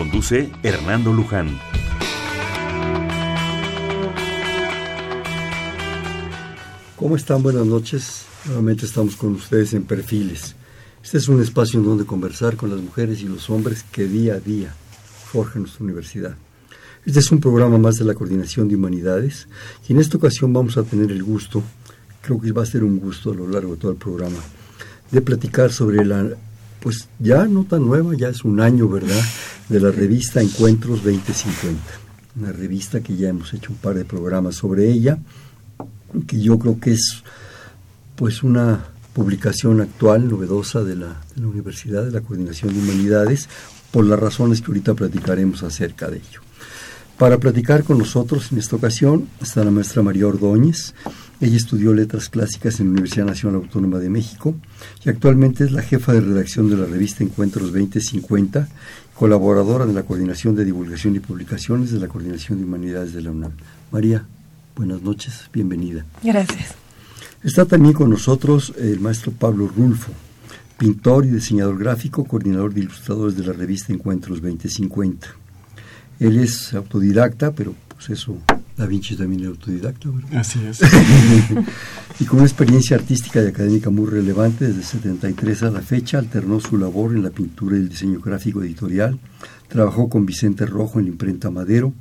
Conduce Hernando Luján. ¿Cómo están? Buenas noches. Nuevamente estamos con ustedes en Perfiles. Este es un espacio en donde conversar con las mujeres y los hombres que día a día forjan nuestra universidad. Este es un programa más de la Coordinación de Humanidades y en esta ocasión vamos a tener el gusto, creo que va a ser un gusto a lo largo de todo el programa, de platicar sobre la pues ya no tan nueva, ya es un año, ¿verdad?, de la revista Encuentros 2050. Una revista que ya hemos hecho un par de programas sobre ella, que yo creo que es pues una publicación actual, novedosa de la, de la Universidad de la Coordinación de Humanidades, por las razones que ahorita platicaremos acerca de ello. Para platicar con nosotros en esta ocasión está la maestra María Ordóñez. Ella estudió letras clásicas en la Universidad Nacional Autónoma de México y actualmente es la jefa de redacción de la revista Encuentros 2050, colaboradora de la Coordinación de Divulgación y Publicaciones de la Coordinación de Humanidades de la UNAM. María, buenas noches, bienvenida. Gracias. Está también con nosotros el maestro Pablo Rulfo, pintor y diseñador gráfico, coordinador de ilustradores de la revista Encuentros 2050. Él es autodidacta, pero pues eso, Da Vinci también es autodidacta, ¿verdad? Así es. y con una experiencia artística y académica muy relevante, desde 73 a la fecha, alternó su labor en la pintura y el diseño gráfico editorial, trabajó con Vicente Rojo en la imprenta Madero,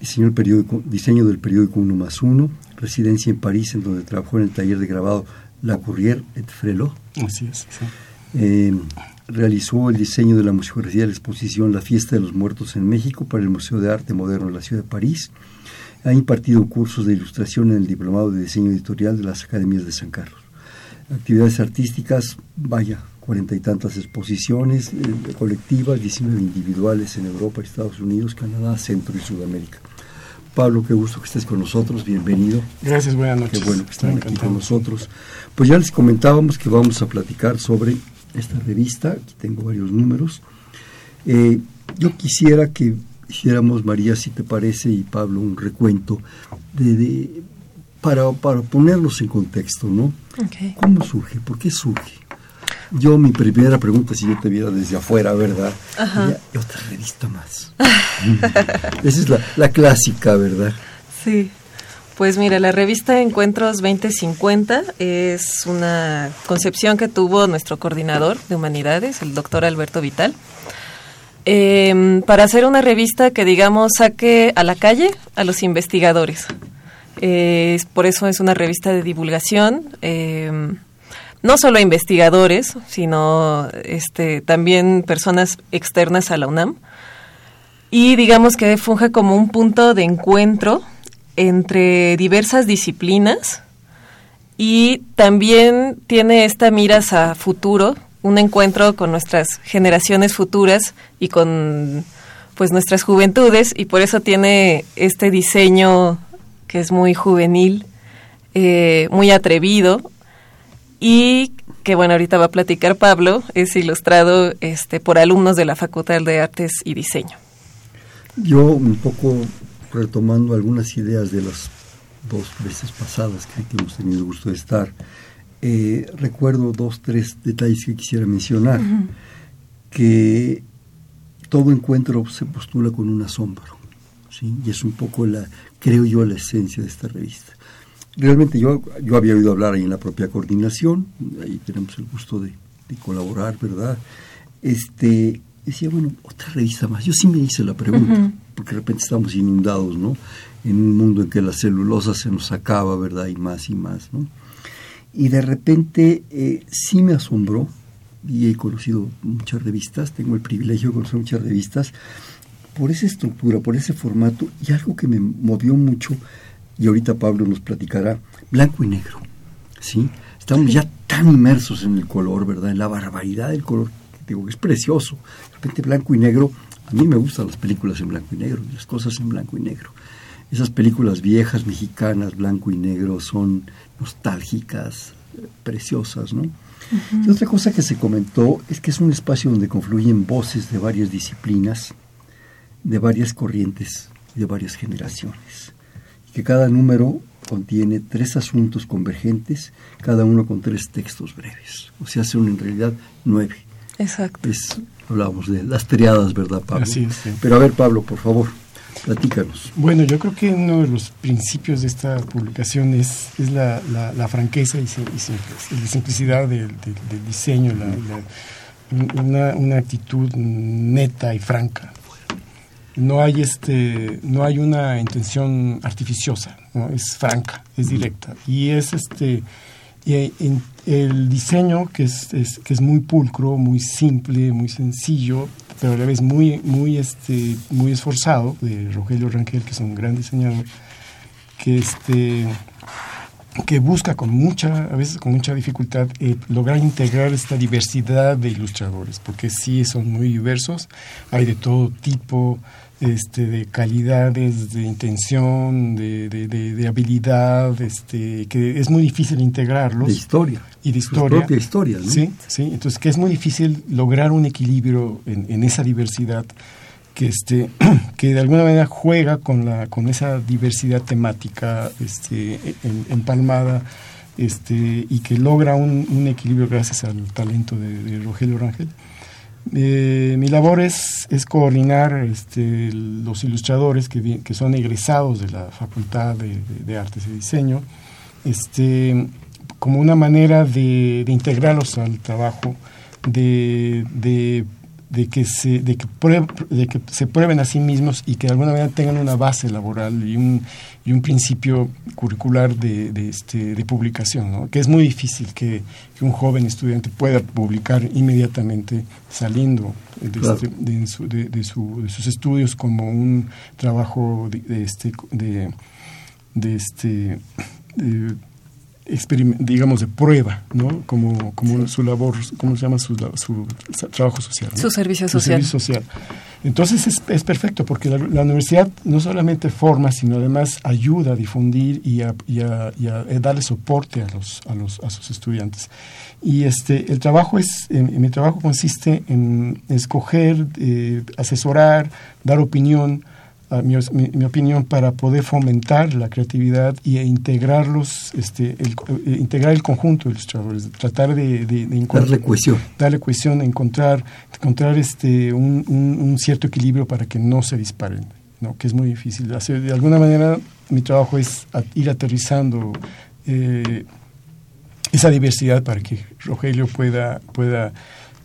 diseñó el periódico, diseño del periódico Uno más Uno, residencia en París, en donde trabajó en el taller de grabado La Courrière et Frelot. Así es. Sí. Eh, realizó el diseño de la museografía de la exposición La Fiesta de los Muertos en México para el Museo de Arte Moderno de la Ciudad de París. Ha impartido cursos de ilustración en el Diplomado de Diseño Editorial de las Academias de San Carlos. Actividades artísticas, vaya, cuarenta y tantas exposiciones eh, colectivas, 19 individuales en Europa, Estados Unidos, Canadá, Centro y Sudamérica. Pablo, qué gusto que estés con nosotros, bienvenido. Gracias, buenas noches. Qué bueno que están aquí con nosotros. Pues ya les comentábamos que vamos a platicar sobre esta revista, aquí tengo varios números. Eh, yo quisiera que hiciéramos, María, si te parece, y Pablo, un recuento de, de para, para ponerlos en contexto, ¿no? Okay. ¿Cómo surge? ¿Por qué surge? Yo, mi primera pregunta, si yo te viera desde afuera, ¿verdad? Ajá. Y otra revista más. Esa es la, la clásica, ¿verdad? Sí. Pues mira, la revista Encuentros 2050 es una concepción que tuvo nuestro coordinador de humanidades, el doctor Alberto Vital, eh, para hacer una revista que, digamos, saque a la calle a los investigadores. Por eso es una revista de divulgación, eh, no solo a investigadores, sino este, también personas externas a la UNAM. Y digamos que funge como un punto de encuentro entre diversas disciplinas y también tiene esta miras a futuro, un encuentro con nuestras generaciones futuras y con pues nuestras juventudes y por eso tiene este diseño que es muy juvenil, eh, muy atrevido y que bueno ahorita va a platicar Pablo es ilustrado este por alumnos de la Facultad de Artes y Diseño. Yo un poco retomando algunas ideas de las dos veces pasadas que, hemos tenido gusto de estar, eh, recuerdo dos, tres detalles que quisiera mencionar. Uh -huh. Que todo encuentro se postula con un asombro, ¿sí? y es un poco, la creo yo, la esencia de esta revista. Realmente yo, yo había oído hablar ahí en la propia coordinación, ahí tenemos el gusto de, de colaborar, ¿verdad? Este, decía, bueno, otra revista más. Yo sí me hice la pregunta, uh -huh. porque de repente estamos inundados, ¿no? En un mundo en que la celulosa se nos acaba, ¿verdad? Y más y más, ¿no? Y de repente eh, sí me asombró, y he conocido muchas revistas, tengo el privilegio de conocer muchas revistas, por esa estructura, por ese formato, y algo que me movió mucho, y ahorita Pablo nos platicará, blanco y negro, ¿sí? Estamos ya tan inmersos en el color, ¿verdad? En la barbaridad del color digo, es precioso. De repente blanco y negro A mí me gustan las películas en blanco y negro, las cosas en blanco y negro. Esas películas viejas, mexicanas, blanco y negro, son nostálgicas, preciosas, ¿no? y otra cosa que se comentó es que es un espacio donde confluyen voces de varias disciplinas, de varias corrientes, de varias generaciones. Y que cada número contiene tres asuntos convergentes, cada uno con tres textos breves. O sea, son en realidad nueve. Exacto. hablábamos de las triadas, ¿verdad, Pablo? Así Pero a ver, Pablo, por favor. Platícanos. Bueno, yo creo que uno de los principios de esta publicación es, la, franqueza y, la simplicidad del, diseño, una, una, actitud neta y franca. No hay, este, no hay una intención artificiosa, ¿no? es franca, es directa. Y es este, y el diseño que es, es, que es muy pulcro, muy simple, muy sencillo, pero a la vez muy, muy, este, muy esforzado, de Rogelio Rangel, que es un gran diseñador, que, este, que busca con mucha, a veces con mucha dificultad, eh, lograr integrar esta diversidad de ilustradores, porque sí son muy diversos, hay de todo tipo, este, de calidades, de intención, de, de, habilidad, este, que es muy difícil integrarlos. De historia. Y de historia. propia historia, ¿no? Sí, sí. Entonces, que es muy difícil lograr un equilibrio en, esa diversidad que, este, que de alguna manera juega con, la, con esa diversidad temática este, empalmada este, y que logra un, equilibrio gracias al talento de, Rogelio Rangel. Eh, mi labor es, es coordinar este, los ilustradores que, son egresados de la Facultad de, Artes y Diseño, este, como una manera de, integrarlos al trabajo, de, que se de que, de que se prueben a sí mismos y que de alguna manera tengan una base laboral y un, y un principio curricular de, de, este, de publicación, ¿no? que es muy difícil que, un joven estudiante pueda publicar inmediatamente saliendo de, este, de, sus estudios como un trabajo de, este, de, este, digamos, de prueba, ¿no? Como, como su labor, ¿cómo se llama? Su, trabajo social. Su servicio social. Su servicio social. Entonces es, es perfecto porque la, universidad no solamente forma, sino además ayuda a difundir y a, eh, darle soporte a, los, a, los, a sus estudiantes. Y este, el trabajo es, mi trabajo consiste en escoger, eh, asesorar, dar opinión, mi, mi, opinión, para poder fomentar la creatividad y e integrarlos, este, el, eh, integrar el conjunto de ilustradores, tratar de, de, encontrar, darle cohesión, darle cohesión, encontrar, encontrar este, un, un, cierto equilibrio para que no se disparen, ¿no? que es muy difícil. Hacer, de alguna manera, mi trabajo es ir aterrizando eh, esa diversidad para que Rogelio pueda, pueda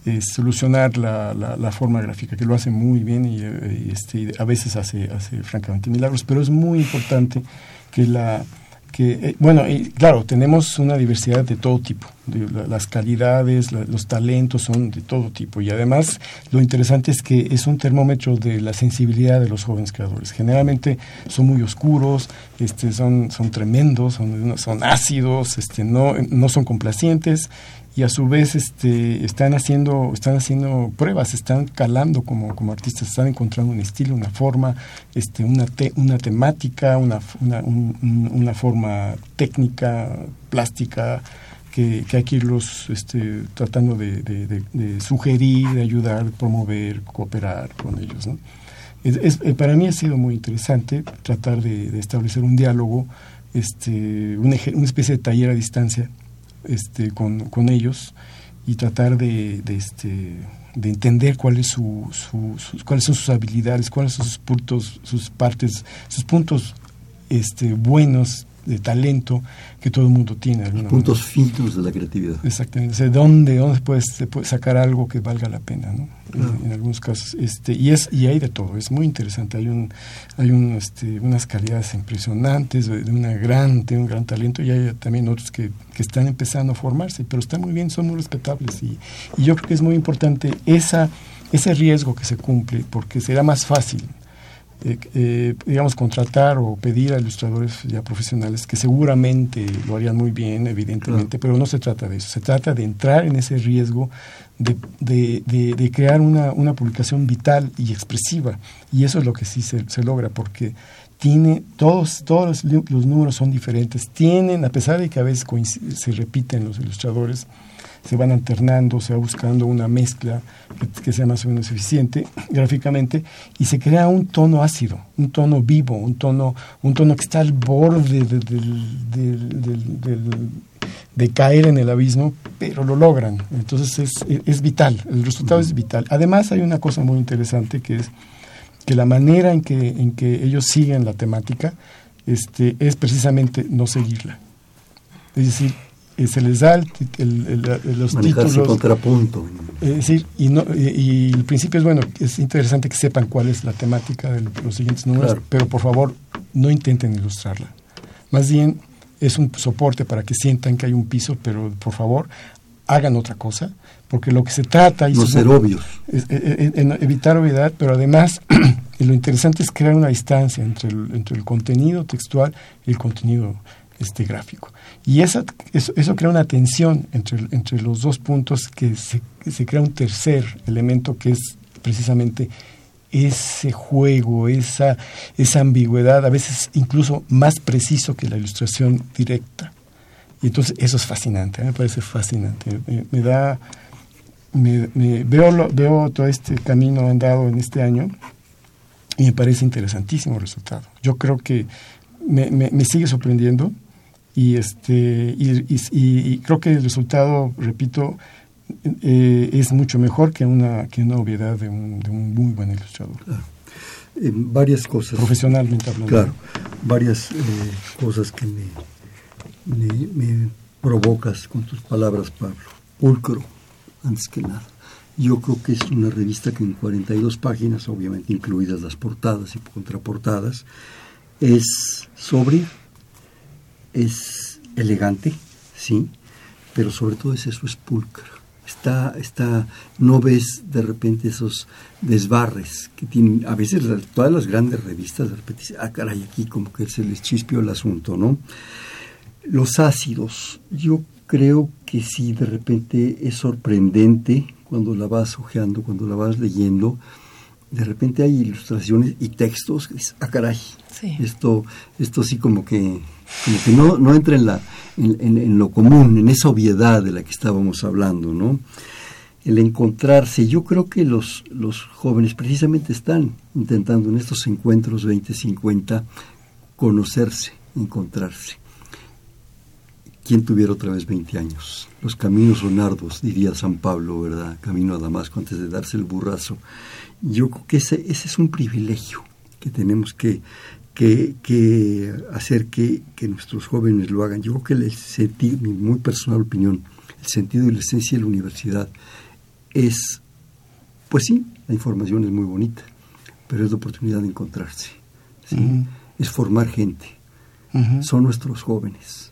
eh, solucionar la, la, forma gráfica, que lo hace muy bien y, eh, este, a veces hace, hace francamente milagros, pero es muy importante que la... Que, eh, bueno, y claro, tenemos una diversidad de todo tipo, las calidades, los talentos son de todo tipo y además lo interesante es que es un termómetro de la sensibilidad de los jóvenes creadores. Generalmente son muy oscuros, este, son, son tremendos, son, son ácidos, este, no, no son complacientes y a su vez este, están haciendo están haciendo pruebas están calando como, como artistas están encontrando un estilo una forma este una una temática una una, una forma técnica plástica que, que hay que irlos este, tratando de, de, sugerir de ayudar promover cooperar con ellos ¿no? es, eh, para mí ha sido muy interesante tratar de, establecer un diálogo este una, una especie de taller a distancia este, con, con ellos y tratar de, de, este, de entender cuál es su, cuáles son sus habilidades, cuáles son sus puntos, sus partes, sus puntos este, buenos de talento que todo el mundo tiene. Puntos finos de la creatividad. Exactamente. ¿dónde, dónde se puede, se puede sacar algo que valga la pena? ¿no? En, algunos casos. Este, y, es, y hay de todo. Es muy interesante. Hay, un, hay un, este, unas calidades impresionantes, de, una gran, de un gran talento. Y hay también otros que, que, están empezando a formarse, pero están muy bien, son muy respetables. Y, y yo creo que es muy importante esa, ese riesgo que se cumple, porque será más fácil eh, eh, digamos, contratar o pedir a ilustradores ya profesionales que seguramente lo harían muy bien, evidentemente, pero no se trata de eso. Se trata de entrar en ese riesgo de, de, crear una, una, publicación vital y expresiva. Y eso es lo que sí se, se logra, porque tiene todos todos los, los, números son diferentes tienen a pesar de que a veces se repiten los ilustradores se van alternando, se va buscando una mezcla que, sea más o menos eficiente gráficamente y se crea un tono ácido, un tono vivo, un tono, un tono que está al borde de, caer en el abismo, pero lo logran. Entonces es, es vital, el resultado es vital. Además hay una cosa muy interesante que es que la manera en que, en que ellos siguen la temática este, es precisamente no seguirla. Es decir, se les da el, los títulos. contrapunto. Es decir, y, no, y, el principio es bueno, es interesante que sepan cuál es la temática de los siguientes números, pero por favor no intenten ilustrarla. Más bien es un soporte para que sientan que hay un piso, pero por favor hagan otra cosa, porque lo que se trata... Y no ser obvios. Es, evitar obviedad, pero además lo interesante es crear una distancia entre el, entre el contenido textual y el contenido este gráfico. Y eso, eso, crea una tensión entre, entre los dos puntos que se, se, crea un tercer elemento que es precisamente ese juego, esa, esa ambigüedad, a veces incluso más preciso que la ilustración directa. Y entonces eso es fascinante, me parece fascinante. Me, da, me, veo, veo todo este camino andado en este año y me parece interesantísimo el resultado. Yo creo que me, me sigue sorprendiendo y este y, creo que el resultado repito eh, es mucho mejor que una que una obviedad de un, de un muy buen ilustrador. Eh, varias cosas. Profesionalmente hablando. Claro. Varias eh, cosas que me, me, provocas con tus palabras Pablo. Pulcro antes que nada. Yo creo que es una revista que en 42 páginas obviamente incluidas las portadas y contraportadas es sobria es elegante, sí, pero sobre todo es eso, es pulcro. Está, está, no ves de repente esos desbarres que tienen, a veces todas las grandes revistas de repente ah caray, aquí como que se les chispió el asunto, ¿no? Los ácidos, yo creo que sí, de repente es sorprendente cuando la vas hojeando, cuando la vas leyendo, de repente hay ilustraciones y textos que dices, ah caray, esto, esto sí como que como que no, no entra en, la, en, lo común, en esa obviedad de la que estábamos hablando, ¿no? El encontrarse, yo creo que los, los jóvenes precisamente están intentando en estos encuentros 2050 conocerse, encontrarse. ¿Quién tuviera otra vez 20 años? Los caminos son arduos, diría San Pablo, ¿verdad? Camino a Damasco antes de darse el burrazo. Yo creo que ese, ese es un privilegio que tenemos que, que, hacer que, nuestros jóvenes lo hagan. Yo creo que el sentido, mi muy personal opinión, el sentido y la esencia de la universidad es, pues sí, la información es muy bonita, pero es la oportunidad de encontrarse, es formar gente, son nuestros jóvenes.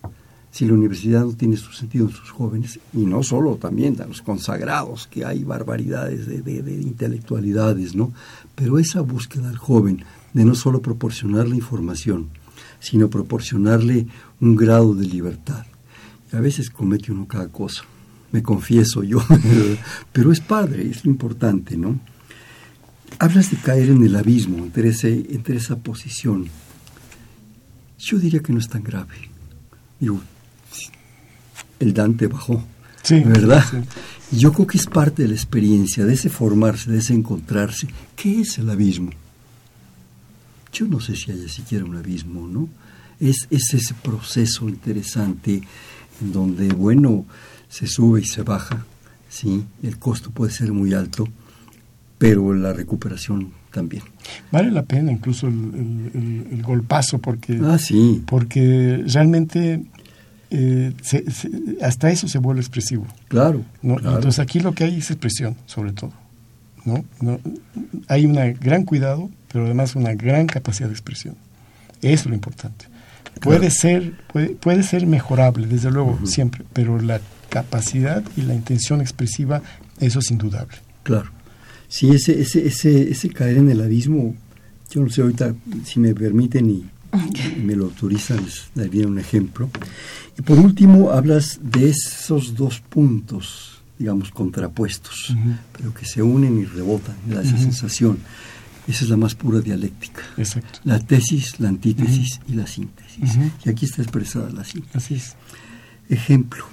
Si la universidad no tiene su sentido en sus jóvenes, y no solo también a los consagrados, que hay barbaridades de, de, de intelectualidades, ¿no? Pero esa búsqueda al joven de no solo proporcionarle información, sino proporcionarle un grado de libertad. Y a veces comete uno cada cosa, me confieso yo, pero es padre, es lo importante, ¿no? Hablas de caer en el abismo, entre, entre esa posición. Yo diría que no es tan grave. Digo, el Dante bajó, ¿verdad? Yo creo que es parte de la experiencia, de ese formarse, de ese encontrarse. ¿Qué es el abismo? Yo no sé si haya siquiera un abismo, ¿no? Es, es ese proceso interesante en donde, bueno, se sube y se baja, ¿sí? El costo puede ser muy alto, pero la recuperación también. Vale la pena incluso el, golpazo porque, ah, sí. porque realmente eh, hasta eso se vuelve expresivo. Claro, Entonces aquí lo que hay es expresión, sobre todo. ¿no? no hay un gran cuidado pero además una gran capacidad de expresión. Eso es lo importante. Puede ser puede, puede, ser mejorable, desde luego, siempre, pero la capacidad y la intención expresiva, eso es indudable. Claro. Sí, ese, ese, ese, ese caer en el abismo Yo no sé ahorita si me permiten y, me lo autorizan, les daría un ejemplo. Y por último, hablas de esos dos puntos, digamos, contrapuestos, pero que se unen y rebotan, da esa sensación. Esa es la más pura dialéctica. Exacto. La tesis, la antítesis y la síntesis. Y aquí está expresada la síntesis. Así es. Ejemplo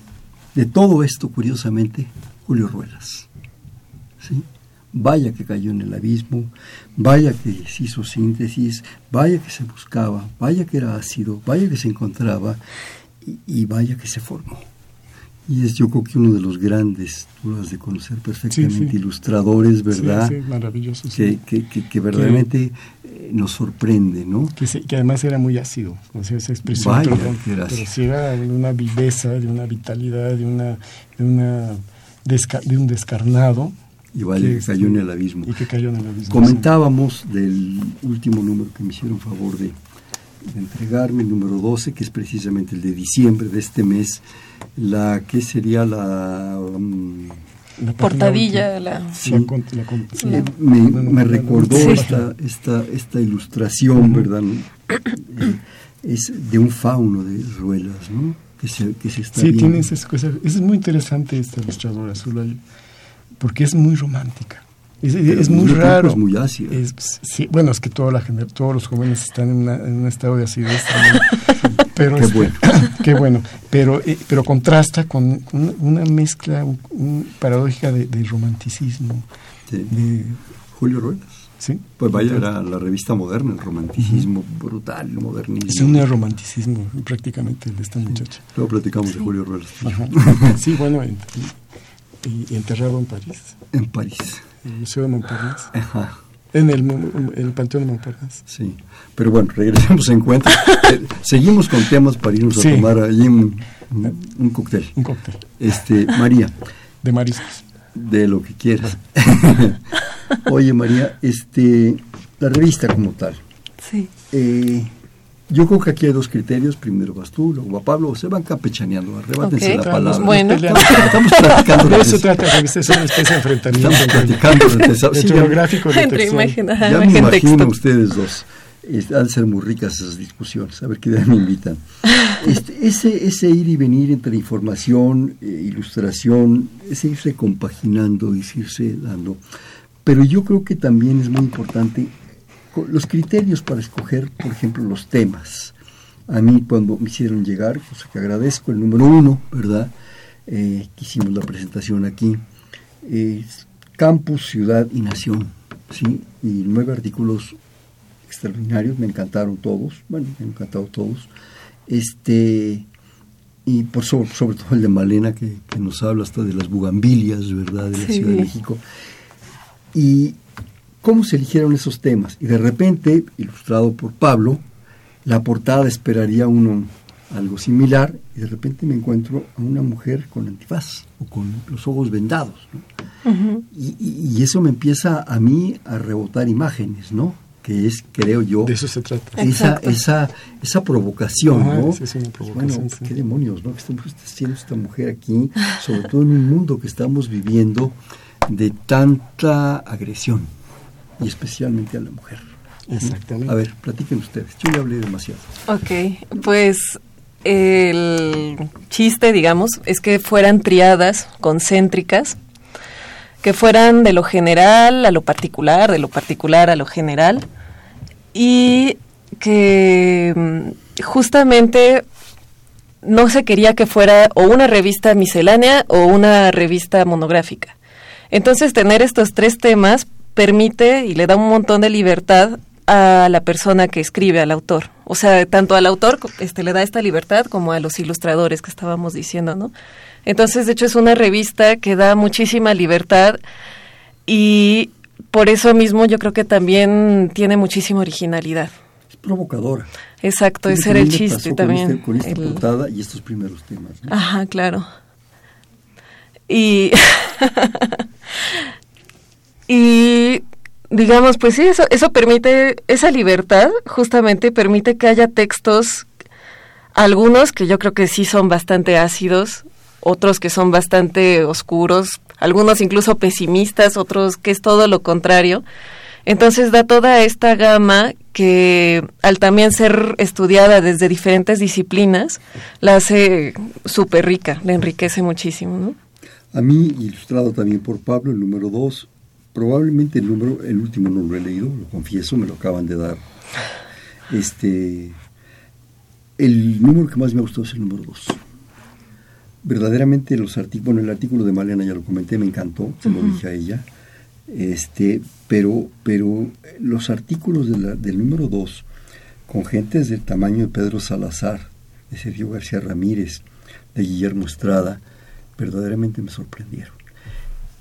de todo esto, curiosamente, Julio Ruelas. ¿Sí? Vaya que cayó en el abismo, vaya que se hizo síntesis, vaya que se buscaba, vaya que era ácido, vaya que se encontraba y, vaya que se formó. Y es yo creo que uno de los grandes, tú lo has de conocer perfectamente, ilustradores, ¿verdad? Sí, maravilloso. Que, que, que, verdaderamente eh, nos sorprende, ¿no? Que, que, además era muy ácido, o sea, esa expresión. Vaya, pero, sí era de una viveza, de una vitalidad, de, una, de, una de un descarnado. Y vale, que cayó en el abismo. Y que cayó en el abismo. Comentábamos del último número que me hicieron favor de entregarme, el número 12, que es precisamente el de diciembre de este mes, la que sería la... Um, portadilla la, me, recordó esta, esta, esta ilustración verdad es de un fauno de ruelas no que se, que se está sí tiene esas cosas es muy interesante esta ilustradora Zulay porque es muy romántica es, muy raro. Es muy ácido. sí, bueno, es que toda la, todos los jóvenes están en, un estado de acidez. pero qué, este, bueno. qué bueno. Pero, eh, pero contrasta con, una mezcla paradójica de, romanticismo. De, Julio Ruelas. Sí. Pues vaya, era la revista moderna, el romanticismo brutal, el modernismo. Es un romanticismo prácticamente de esta muchacha. Luego platicamos de Julio Ruelas. sí, bueno, y enterrado en París. En París el Museo de Montparnasse. En el, el, Panteón de Montparnasse. Sí, pero bueno, regresemos en cuenta. Eh, seguimos con temas para irnos a tomar allí un, un, cóctel. Un cóctel. Este, María. De mariscos. De lo que quieras. Oye, María, este, la revista como tal. Sí. Eh, yo creo que aquí hay dos criterios. Primero vas tú, luego va Pablo. Se van campechaneando, arrebátense la palabra. Bueno. Estamos, platicando. De eso trata, es una especie de enfrentamiento. Estamos platicando. Entre, sí, geográfico y entre imagen, Ya me imagino ustedes dos. han de ser muy ricas esas discusiones. A ver qué día me invitan. Este, ese, ese ir y venir entre información, e ilustración, ese irse compaginando, irse dando. Pero yo creo que también es muy importante los criterios para escoger, por ejemplo, los temas. A mí cuando me hicieron llegar, cosa que agradezco, el número uno, ¿verdad? Eh, que hicimos la presentación aquí, campus, ciudad y nación, ¿sí? Y nueve artículos extraordinarios, me encantaron todos, bueno, me han encantado todos. Este, y por sobre, todo el de Malena, que, nos habla hasta de las bugambilias, ¿verdad?, de la Ciudad de México. Y cómo se eligieron esos temas. Y de repente, ilustrado por Pablo, la portada esperaría uno algo similar y de repente me encuentro a una mujer con antifaz o con los ojos vendados. y, eso me empieza a mí a rebotar imágenes, ¿no? Que es, creo yo... De eso se trata. Esa, esa, esa provocación, ¿no? es una provocación, bueno, qué demonios, ¿no? ¿Qué está haciendo esta mujer aquí? Sobre todo en un mundo que estamos viviendo de tanta agresión y especialmente a la mujer. Exactamente. A ver, platiquen ustedes. Yo ya hablé demasiado. Ok, pues el chiste, digamos, es que fueran triadas concéntricas, que fueran de lo general a lo particular, de lo particular a lo general, y que mm, justamente no se quería que fuera o una revista miscelánea o una revista monográfica. Entonces, tener estos tres temas permite y le da un montón de libertad a la persona que escribe, al autor. O sea, tanto al autor este, le da esta libertad como a los ilustradores que estábamos diciendo, ¿no? Entonces, de hecho, es una revista que da muchísima libertad y por eso mismo yo creo que también tiene muchísima originalidad. Es provocadora. Exacto, ese era el chiste también. Este, con, esta portada y estos primeros temas. Ajá, claro. Y Y digamos, pues sí, eso, eso permite, esa libertad justamente permite que haya textos, algunos que yo creo que sí son bastante ácidos, otros que son bastante oscuros, algunos incluso pesimistas, otros que es todo lo contrario. Entonces da toda esta gama que al también ser estudiada desde diferentes disciplinas, la hace súper rica, la enriquece muchísimo, ¿no? A mí, ilustrado también por Pablo, el número dos, probablemente el número, el último no lo he leído, lo confieso, me lo acaban de dar. Este, el número que más me gustó es el número dos. Verdaderamente los artículos, bueno, el artículo de Malena ya lo comenté, me encantó, se lo dije a ella. Este, pero, pero los artículos del número dos, con gentes del tamaño de Pedro Salazar, de Sergio García Ramírez, de Guillermo Estrada, verdaderamente me sorprendieron.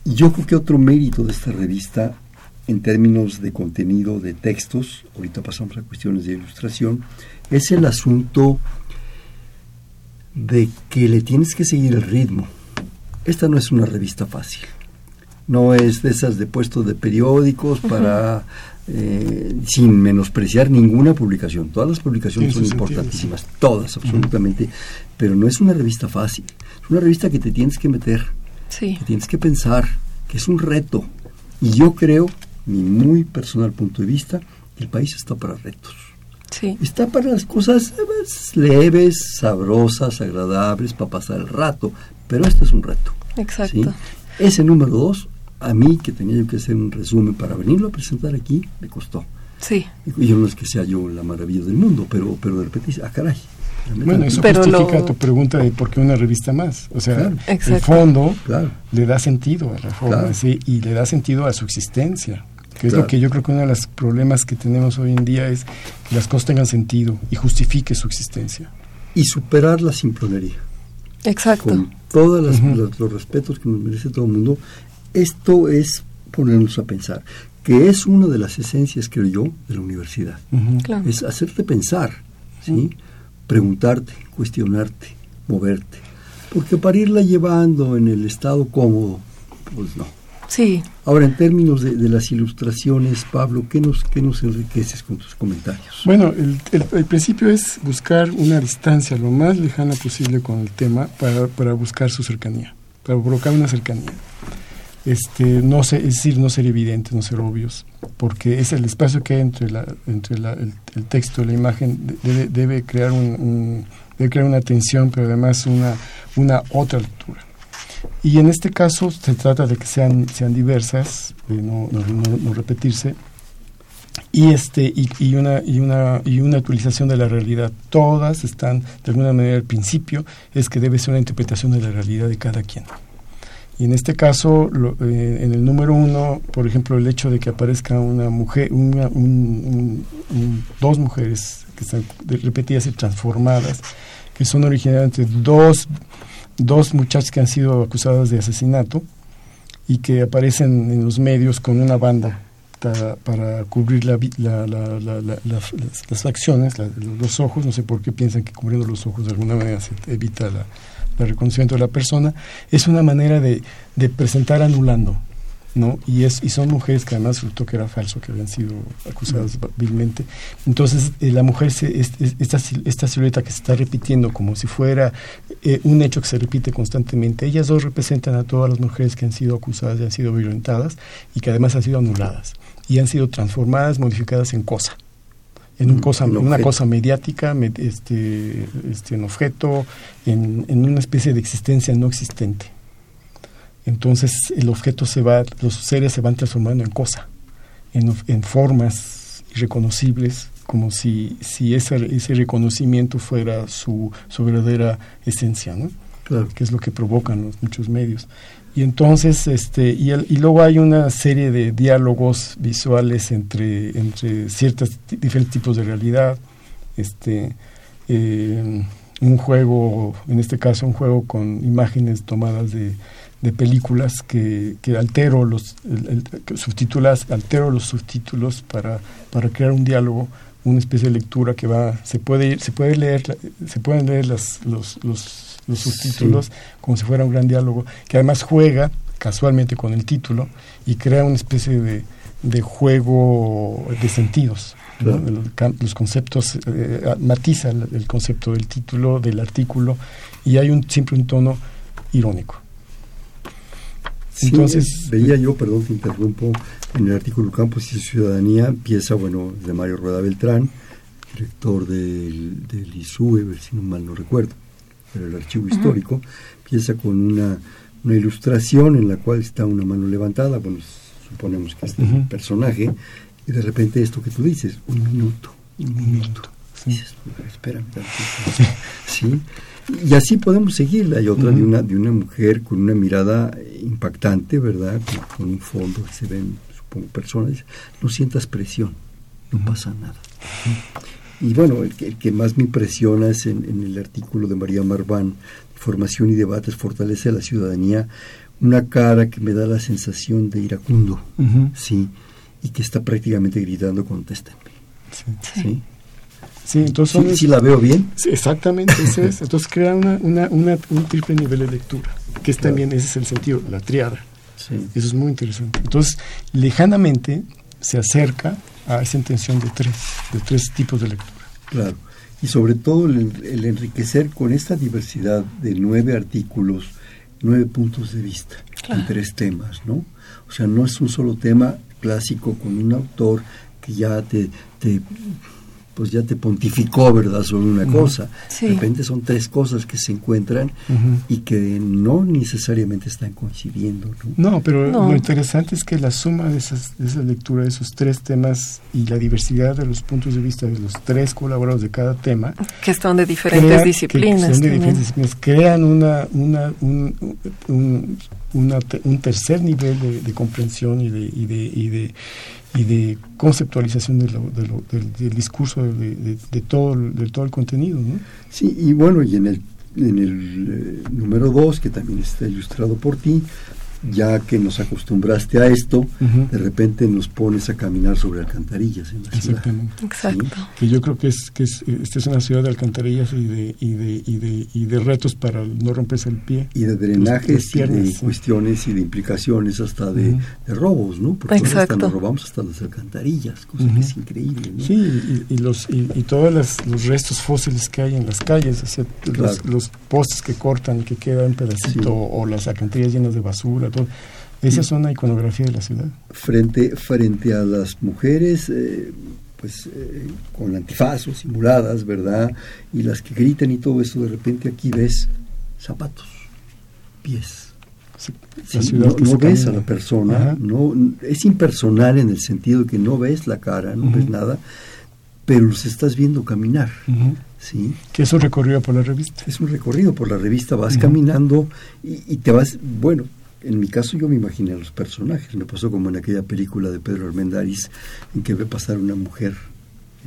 Y yo creo que otro mérito de esta revista, en términos de contenido, de textos, ahorita pasamos a cuestiones de ilustración, es el asunto de que le tienes que seguir el ritmo. Esta no es una revista fácil. No es de esas de puestos de periódicos para, eh, sin menospreciar ninguna publicación. Todas las publicaciones son importantísimas, todas, absolutamente. Pero no es una revista fácil. Es una revista que te tienes que meter, que tienes que pensar, que es un reto. Y yo creo, mi muy personal punto de vista, que el país está para retos. Está para las cosas leves, sabrosas, agradables, para pasar el rato. Pero este es un reto. Exacto. Ese número dos, a mí, que tenía yo que hacer un resumen para venirlo a presentar aquí, me costó. Sí. Y yo no es que sea yo la maravilla del mundo, pero, pero de repente dice, ah, caray. Bueno, eso justifica tu pregunta de por qué una revista más. O sea, el fondo le da sentido a la forma y le da sentido a su existencia que es lo que yo creo que uno de los problemas que tenemos hoy en día es que las cosas tengan sentido y justifique su existencia. Y superar la simplonería. Exacto. Con todos los, respetos que nos merece todo el mundo, esto es ponernos a pensar, que es una de las esencias, creo yo, de la universidad. Es hacerte pensar, ¿sí? Preguntarte, cuestionarte, moverte. Porque para irla llevando en el estado cómodo, pues no. Sí. Ahora, en términos de, las ilustraciones, Pablo, ¿qué nos, qué nos enriqueces con tus comentarios? Bueno, el, principio es buscar una distancia lo más lejana posible con el tema para, para buscar su cercanía, para provocar una cercanía. Este, no sé, es decir, no ser evidentes, no ser obvios, porque es el espacio que hay entre, la, entre la, el, texto y la imagen, debe, crear un, debe crear una tensión, pero además una, una otra lectura. Y en este caso se trata de que sean, sean diversas, no, no, repetirse, y este y, y, una y una y una utilización de la realidad. Todas están de alguna manera el principio. Es que debe ser una interpretación de la realidad de cada quien y en este caso eh, en el número uno por ejemplo el hecho de que aparezca una mujer una, dos mujeres que están repetidas y transformadas que son originalmente dos dos muchachas que han sido acusadas de asesinato y que aparecen en los medios con una banda para, cubrir la, las, acciones, los ojos, no sé por qué piensan que cubriendo los ojos de alguna manera se evita el reconocimiento de la persona, es una manera de, de presentar anulando ¿no? Y, es, y son mujeres que además resultó que era falso, que habían sido acusadas vilmente. Entonces, eh, la mujer, se, esta, esta silueta que se está repitiendo como si fuera eh, un hecho que se repite constantemente, ellas dos representan a todas las mujeres que han sido acusadas y han sido violentadas y que además han sido anuladas y han sido transformadas, modificadas en cosa en un cosa, una cosa mediática, este, este, en objeto, en, en, una especie de existencia no existente entonces el objeto se va, los seres se van transformando en cosa, en, formas irreconocibles, como si, si ese, ese reconocimiento fuera su, su verdadera esencia, ¿no? que es lo que provocan los muchos medios. Y entonces, este, y, y luego hay una serie de diálogos visuales entre, entre ciertos diferentes tipos de realidad, este, eh, un juego, en este caso un juego con imágenes tomadas de, de películas que, que altero los subtítulas, altero los subtítulos para, para crear un diálogo, una especie de lectura que va, se puede se puede leer, se pueden leer las, los, los, los subtítulos como si fuera un gran diálogo, que además juega casualmente con el título y crea una especie de, de juego de sentidos. Los, conceptos, eh, matiza el, el, concepto del título, del artículo, y hay un, siempre un tono irónico. Entonces, veía yo, perdón, te interrumpo, en el artículo Campos y Ciudadanía empieza, bueno, de Mario Rueda Beltrán, director del, del ISUE, si no mal no recuerdo, pero el archivo histórico, empieza con una, una, ilustración en la cual está una mano levantada, bueno, suponemos que es un personaje, y de repente esto que tú dices, un minuto, un minuto. Sí. espérame, ¿sí? Y así podemos seguirla. Hay otra de, una, de una mujer con una mirada impactante, ¿verdad? Con, un fondo que se ven, supongo, personas. No sientas presión, no pasa nada. Y bueno, el que, más me impresiona es en, el artículo de María Marván, Formación y Debates, Fortalece a la Ciudadanía, una cara que me da la sensación de iracundo, ¿sí? Y que está prácticamente gritando, contéstenme. ¿sí? Sí, entonces sí, la veo bien. exactamente, eso es. Entonces crea una, una, un triple nivel de lectura, que es también, ese es el sentido, la triada. Eso es muy interesante. Entonces, lejanamente se acerca a esa intención de tres, de tres tipos de lectura. Claro. Y sobre todo el, enriquecer con esta diversidad de nueve artículos, nueve puntos de vista en tres temas, ¿no? O sea, no es un solo tema clásico con un autor que ya te, te pues ya te pontificó, ¿verdad?, sobre una cosa. De repente son tres cosas que se encuentran y que no necesariamente están coincidiendo. No, no pero lo interesante es que la suma de, esas, de esa lectura de esos tres temas y la diversidad de los puntos de vista de los tres colaboradores de cada tema. Que están de diferentes disciplinas. de diferentes disciplinas. Crean una, una, un, un, un tercer nivel de, comprensión y de, y de, y de y de conceptualización de del, discurso de, todo, de todo el contenido. ¿no? Sí, y bueno, y en el, en el eh, número dos, que también está ilustrado por ti, ya que nos acostumbraste a esto, de repente nos pones a caminar sobre alcantarillas en la Exactamente. Exacto. Que yo creo que es que es, esta es una ciudad de alcantarillas y de, y de, y de, y de retos para no romperse el pie. Y de drenajes y de cuestiones y de implicaciones hasta de, robos, ¿no? Porque hasta nos robamos hasta las alcantarillas, cosa que es increíble, ¿no? Sí, y, los, y, todos los restos fósiles que hay en las calles, los, postes que cortan y que quedan pedacito, o las alcantarillas llenas de basura, esa es una iconografía de la ciudad. Frente, frente a las mujeres, eh, pues eh, con antifazos, simuladas, ¿verdad? Y las que gritan y todo eso, de repente aquí ves zapatos, pies. no, ves a la persona, no es impersonal en el sentido de que no ves la cara, no ves nada, pero los estás viendo caminar. ¿sí? Que es un recorrido por la revista. Es un recorrido por la revista, vas caminando y, y, te vas, bueno, en mi caso yo me imaginé a los personajes. Me pasó como en aquella película de Pedro Armendáriz en que ve pasar una mujer.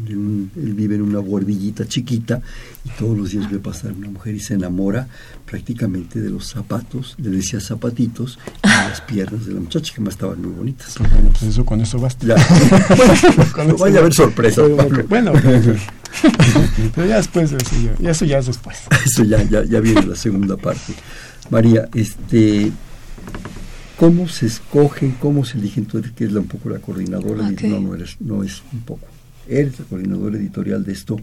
él vive en una guardillita chiquita y todos los días ve pasar una mujer y se enamora prácticamente de los zapatos, le decía zapatitos, y de las piernas de la muchacha que más estaban muy bonitas. Pues eso con eso basta. Ya. bueno, vaya a haber sorpresa. Bueno, pero, ya después, eso ya, eso ya es después. Eso ya, ya, ya viene la segunda parte. María, este ¿Cómo se escoge, cómo se elige? Entonces, que es un poco la coordinadora? No, no, eres, no es un poco. Eres la coordinadora editorial de esto.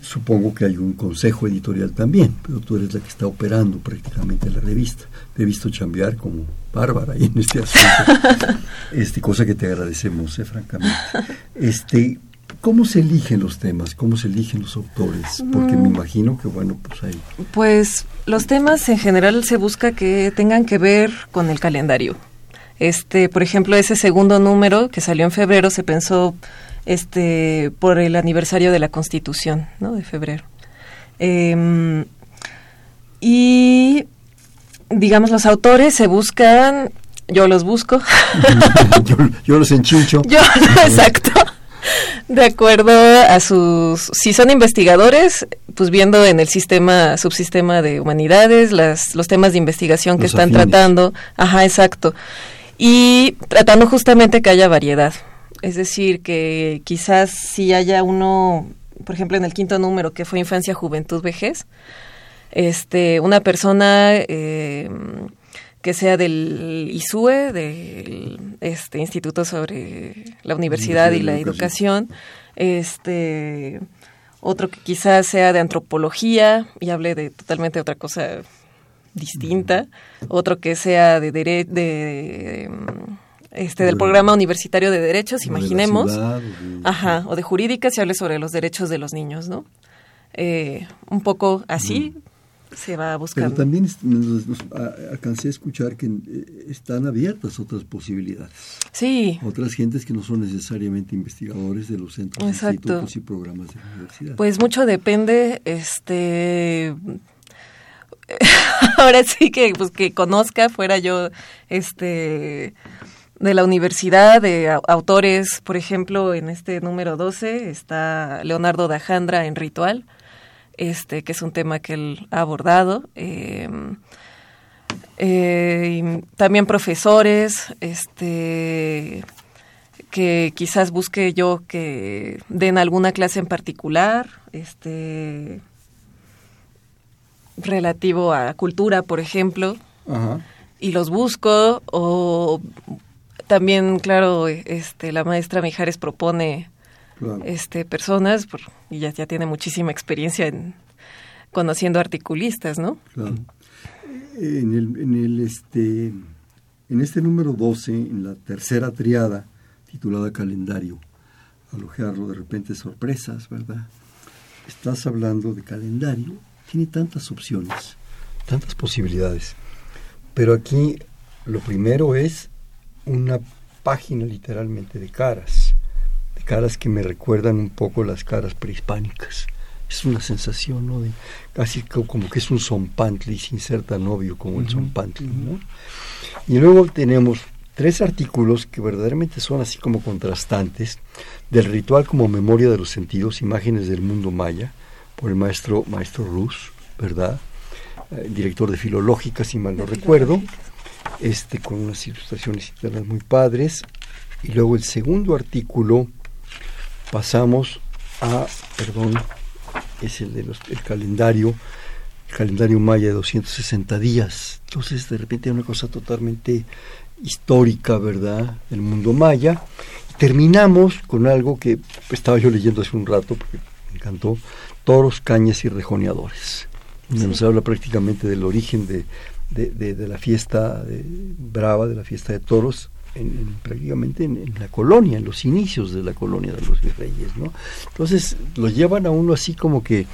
Supongo que hay un consejo editorial también, pero tú eres la que está operando prácticamente la revista. Te he visto chambear como bárbara en este asunto. este, cosa que te agradecemos, eh, francamente. Este, ¿Cómo se eligen los temas? ¿Cómo se eligen los autores? Porque me mm. imagino que, bueno, pues hay... Pues los temas en general se busca que tengan que ver con el calendario. Este, por ejemplo, ese segundo número que salió en febrero se pensó este por el aniversario de la Constitución, ¿no? De febrero. Em, y digamos los autores se buscan, yo los busco. yo, yo, los enchincho. Yo, exacto. De acuerdo a sus, si son investigadores, pues viendo en el sistema, subsistema de humanidades, las, los temas de investigación que están tratando, ajá, exacto, y tratando justamente que haya variedad, es decir, que quizás si haya uno, por ejemplo, en el quinto número que fue infancia, juventud, vejez, este, una persona eh, que sea del ISUE, del este Instituto sobre la Universidad y la Educación, este otro que quizás sea de antropología y hable de totalmente otra cosa distinta, otro que sea de, de, este del programa universitario de derechos, imaginemos, ajá, o de jurídica se hable sobre los derechos de los niños, ¿no? Eh, un poco así se va buscando. Pero también alcancé a escuchar que eh, están abiertas otras posibilidades. Sí. Otras gentes que no son necesariamente investigadores de los centros, institutos y programas de la universidad. Pues mucho depende, este ahora sí que pues que conozca fuera yo este de la universidad de autores, por ejemplo, en este número 12 está Leonardo Dajandra en Ritual este, que es un tema que él ha abordado. Em, eh, también profesores, este, que quizás busque yo que den alguna clase en particular, este, relativo a cultura, por ejemplo, y los busco, o también, claro, este, la maestra Mijares propone este, personas, y ya, ya tiene muchísima experiencia en conociendo articulistas, ¿no? Claro. En el, en el este en este número 12, en la tercera triada titulada calendario, al ojearlo de repente sorpresas, ¿verdad? Estás hablando de calendario, tiene tantas opciones, tantas posibilidades. Pero aquí lo primero es una página literalmente de caras caras que me recuerdan un poco las caras prehispánicas. Es una sensación, ¿no? De, casi como que es un zompantli sin ser tan obvio como el zompantli, ¿no? Y luego tenemos tres artículos que verdaderamente son así como contrastantes del ritual como memoria de los sentidos, imágenes del mundo maya, por el maestro maestro Rus, ¿verdad? Eh, director de filológica, si mal no recuerdo, este con unas ilustraciones muy padres. Y luego el segundo artículo pasamos a, perdón, es el de el calendario, el calendario maya de 260 días. Entonces, de repente hay una cosa totalmente histórica, ¿verdad?, del mundo maya. terminamos con algo que estaba yo leyendo hace un rato, porque me encantó, toros, cañas y rejoneadores. Donde nos habla prácticamente del origen de, de la fiesta de brava, de la fiesta de toros, en, prácticamente en, la colonia, en los inicios de la colonia de los virreyes, ¿no? Entonces lo llevan a uno así como que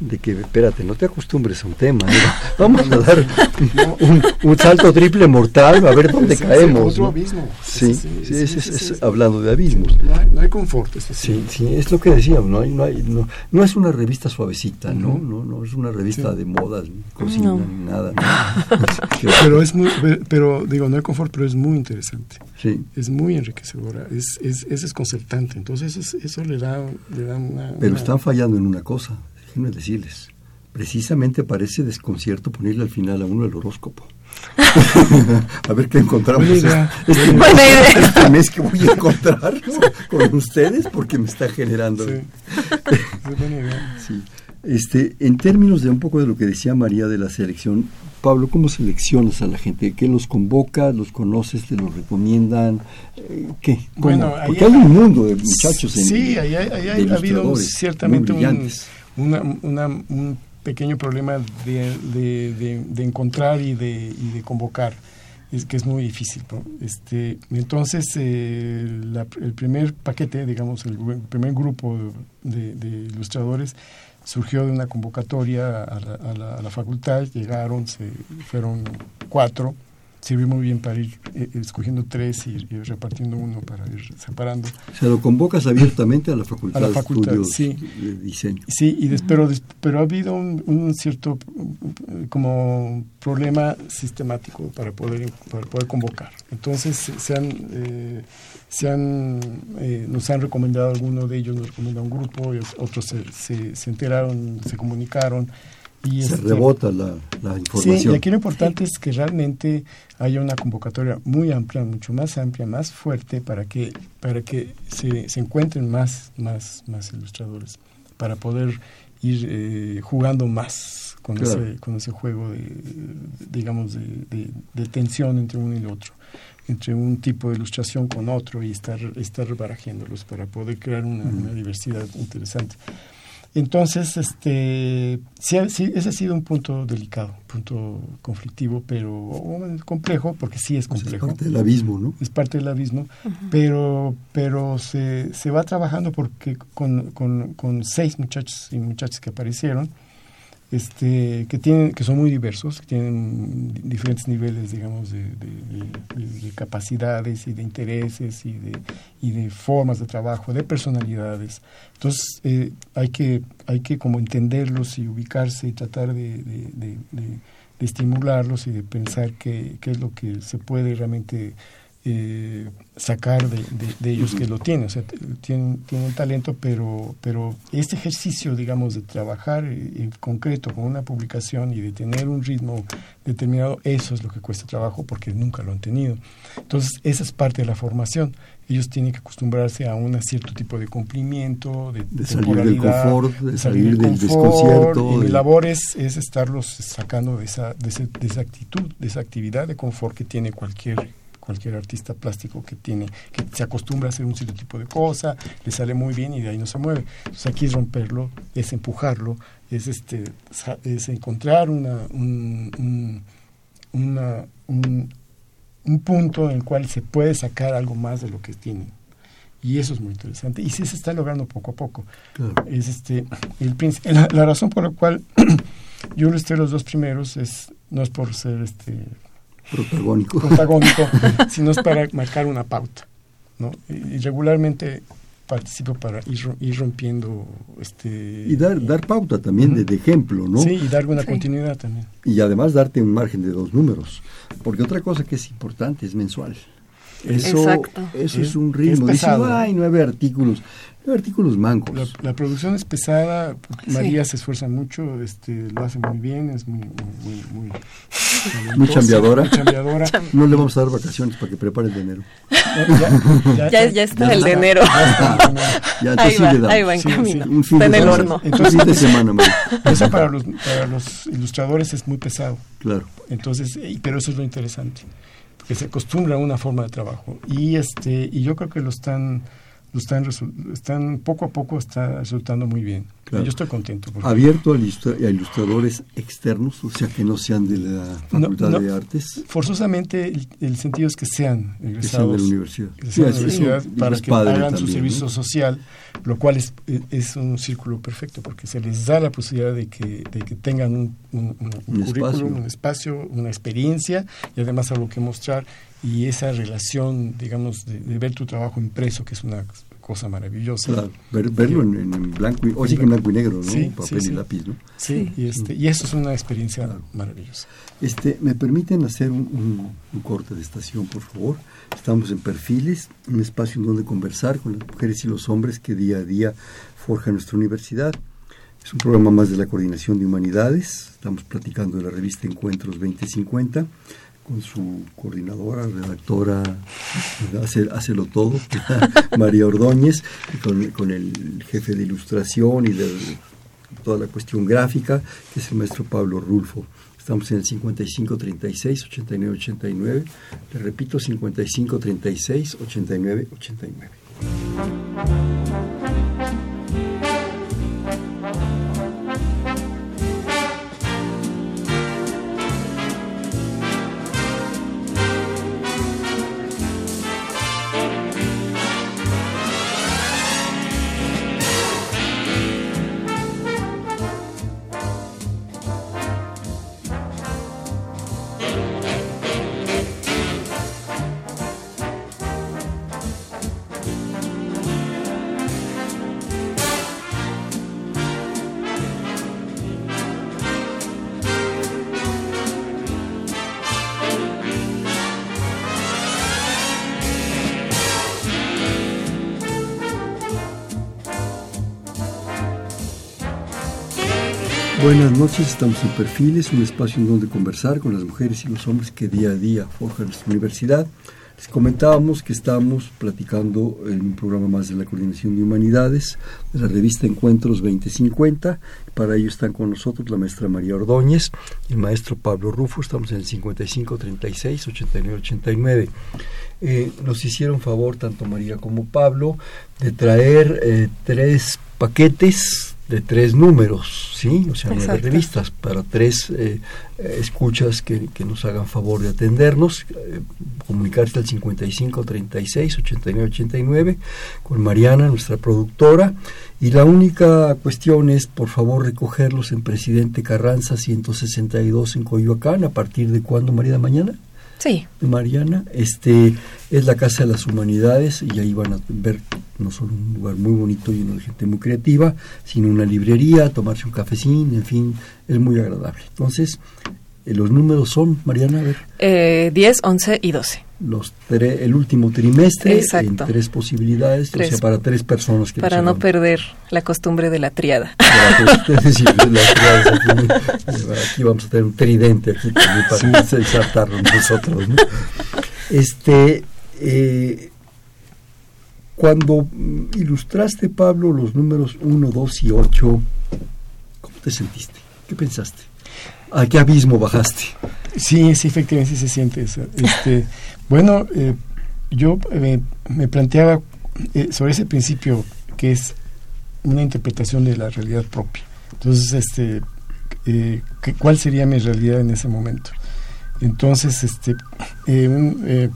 de que, espérate, no te acostumbres a un tema, vamos a dar un, salto triple mortal, a ver dónde caemos. Otro abismo. Sí, sí, es, hablando de abismos. No hay, confort. sí, sí, es lo que decíamos, no, hay, no, hay, no, no es una revista suavecita, ¿no? No, no es una revista de modas, ni cocina, ni nada. pero es muy, pero digo, no hay confort, pero es muy interesante. Sí. Es muy enriquecedora, es, es, es desconcertante, entonces eso, le da, le da una... Pero están fallando en una cosa, déjenme decirles, precisamente parece desconcierto ponerle al final a uno el horóscopo. a ver qué encontramos este, este, mes, que voy a encontrar con ustedes porque me está generando. Sí. buena idea. Sí. Este, en términos de un poco de lo que decía María de la selección, Pablo, ¿cómo seleccionas a la gente? ¿Qué los convoca? ¿Los conoces? ¿Te los recomiendan? Eh, ¿Qué? Bueno, Porque hay un mundo de muchachos en Sí, ahí, ha habido ciertamente un, una, un pequeño problema de, encontrar y de, de convocar es que es muy difícil. Este, entonces, eh, el primer paquete, digamos, el, primer grupo de, ilustradores surgió de una convocatoria a la, a la, facultad, llegaron, se fueron cuatro, sirvió muy bien para ir eh, escogiendo tres y, repartiendo uno para ir separando. O sea, lo convocas abiertamente a la facultad, a la facultad de, sí. de diseño. Sí, y pero, pero ha habido un, cierto como problema sistemático para poder para poder convocar. Entonces se han eh, se han eh, nos han recomendado algunos de ellos nos recomendó un grupo, otros se, se, se enteraron, se comunicaron y se este, rebota la, información. Sí, y aquí lo importante es que realmente haya una convocatoria muy amplia, mucho más amplia, más fuerte, para que, para que se, se encuentren más, más, más ilustradores, para poder ir eh, jugando más con, ese, con ese juego de, digamos, de, de, tensión entre uno y el otro, entre un tipo de ilustración con otro y estar, estar barajiéndolos para poder crear una diversidad interesante. Entonces, este, sí, ese ha sido un punto delicado, punto conflictivo, pero complejo, porque sí es complejo. es parte del abismo, ¿no? Es parte del abismo, pero, pero se, se va trabajando porque con, con, con seis muchachos y muchachas que aparecieron, este, que, tienen, que son muy diversos, que tienen diferentes niveles, digamos, de, capacidades y de intereses y de, y de formas de trabajo, de personalidades. Entonces, eh, hay, que, hay que como entenderlos y ubicarse y tratar de, estimularlos y de pensar qué, qué es lo que se puede realmente eh, sacar de, ellos que lo tienen, o sea, tienen, tienen talento, pero, pero este ejercicio, digamos, de trabajar en concreto con una publicación y de tener un ritmo determinado, eso es lo que cuesta trabajo porque nunca lo han tenido. Entonces, esa es parte de la formación. Ellos tienen que acostumbrarse a un cierto tipo de cumplimiento, de, de salir del confort, de, salir, del, desconcierto. Y mi labor es, estarlos sacando de esa, de, de esa actitud, de esa actividad de confort que tiene cualquier cualquier artista plástico que tiene, que se acostumbra a hacer un cierto tipo de cosa, le sale muy bien y de ahí no se mueve. Entonces aquí es romperlo, es empujarlo, es este es encontrar una, un, una, un, punto en el cual se puede sacar algo más de lo que tiene. Y eso es muy interesante. Y sí se está logrando poco a poco. Es este, el, la, la razón por la cual yo listé los dos primeros es no es por ser este protagónico, protagónico sino es para marcar una pauta. ¿no? Y regularmente participo para ir, rompiendo este y dar dar pauta también de, ejemplo no sí y dar una continuidad también. Y además darte un margen de dos números porque otra cosa que es importante es mensual eso eso es, un ritmo dice ay nueve artículos artículos mancos. La, producción es pesada, María se esfuerza mucho, este, lo hace muy bien, es muy, muy, muy, muy chambeadora. No le vamos a dar vacaciones para que prepare el de enero. Ya, ya, está el de enero. Ya, ahí, va, ahí va en camino. está en el horno. Entonces, de semana, Eso para los, para los ilustradores es muy pesado. Claro. Entonces, pero eso es lo interesante, que se acostumbra a una forma de trabajo. Y, este, y yo creo que lo están están, están poco a poco está resultando muy bien. Yo estoy contento. Abierto a, ilustradores externos, o sea, que no sean de la Facultad de Artes. Forzosamente el, sentido es que sean egresados de la universidad, de la universidad para que hagan su servicio social, lo cual es, es, un círculo perfecto, porque se les da la posibilidad de que, de que tengan un, un, currículum, espacio. un espacio, una experiencia y además algo que mostrar y esa relación, digamos, de, ver tu trabajo impreso, que es una cosa maravillosa. verlo en, blanco y, oye, en blanco y negro, ¿no? Papel y lápiz, ¿no? Sí, y, este, y eso es una experiencia maravillosa. Este, ¿Me permiten hacer un, corte de estación, por favor? Estamos en Perfiles, un espacio en donde conversar con las mujeres y los hombres que día a día forjan nuestra universidad. Es un programa más de la Coordinación de Humanidades. Estamos platicando de la revista Encuentros 2050 con su coordinadora, redactora, hace, lo todo, María Ordóñez, con, con, el jefe de ilustración y de toda la cuestión gráfica, que es el maestro Pablo Rulfo. Estamos en el 5536-8989. Le repito, 5536-8989. Buenas noches, estamos en Perfiles, un espacio en donde conversar con las mujeres y los hombres que día a día forjan nuestra universidad. Les comentábamos que estamos platicando en un programa más de la Coordinación de Humanidades, de la revista Encuentros 2050. Para ello están con nosotros la maestra María Ordóñez y el maestro Pablo Rufo. Estamos en el 5536-8989. Eh, nos hicieron favor, tanto María como Pablo, de traer eh, tres paquetes de tres números, ¿sí? O sea, de revistas para tres eh, eh, escuchas que, nos hagan favor de atendernos, eh, comunicarse al 55 36 89 89 con Mariana, nuestra productora, y la única cuestión es, por favor, recogerlos en Presidente Carranza 162 en Coyoacán, ¿a partir de cuándo, María, mañana? Sí. Mariana, este es la Casa de las Humanidades y ahí van a ver no solo un lugar muy bonito lleno de gente muy creativa, sino una librería, tomarse un cafecín, en fin, es muy agradable. Entonces, eh, los números son, Mariana, a ver. Eh, 10, 11 y 12 los el último trimestre en tres posibilidades, o sea, para tres personas. Que para no perder la costumbre de la triada. aquí, vamos a tener un tridente aquí para sí. nosotros. Este, eh, cuando ilustraste, Pablo, los números 1, 2 y 8, ¿cómo te sentiste? ¿Qué pensaste? ¿A qué abismo bajaste? Sí, sí, efectivamente se siente eso. Este, bueno, eh, yo eh, me planteaba eh, sobre ese principio que es una interpretación de la realidad propia. Entonces, este, ¿cuál sería mi realidad en ese momento? Entonces, este,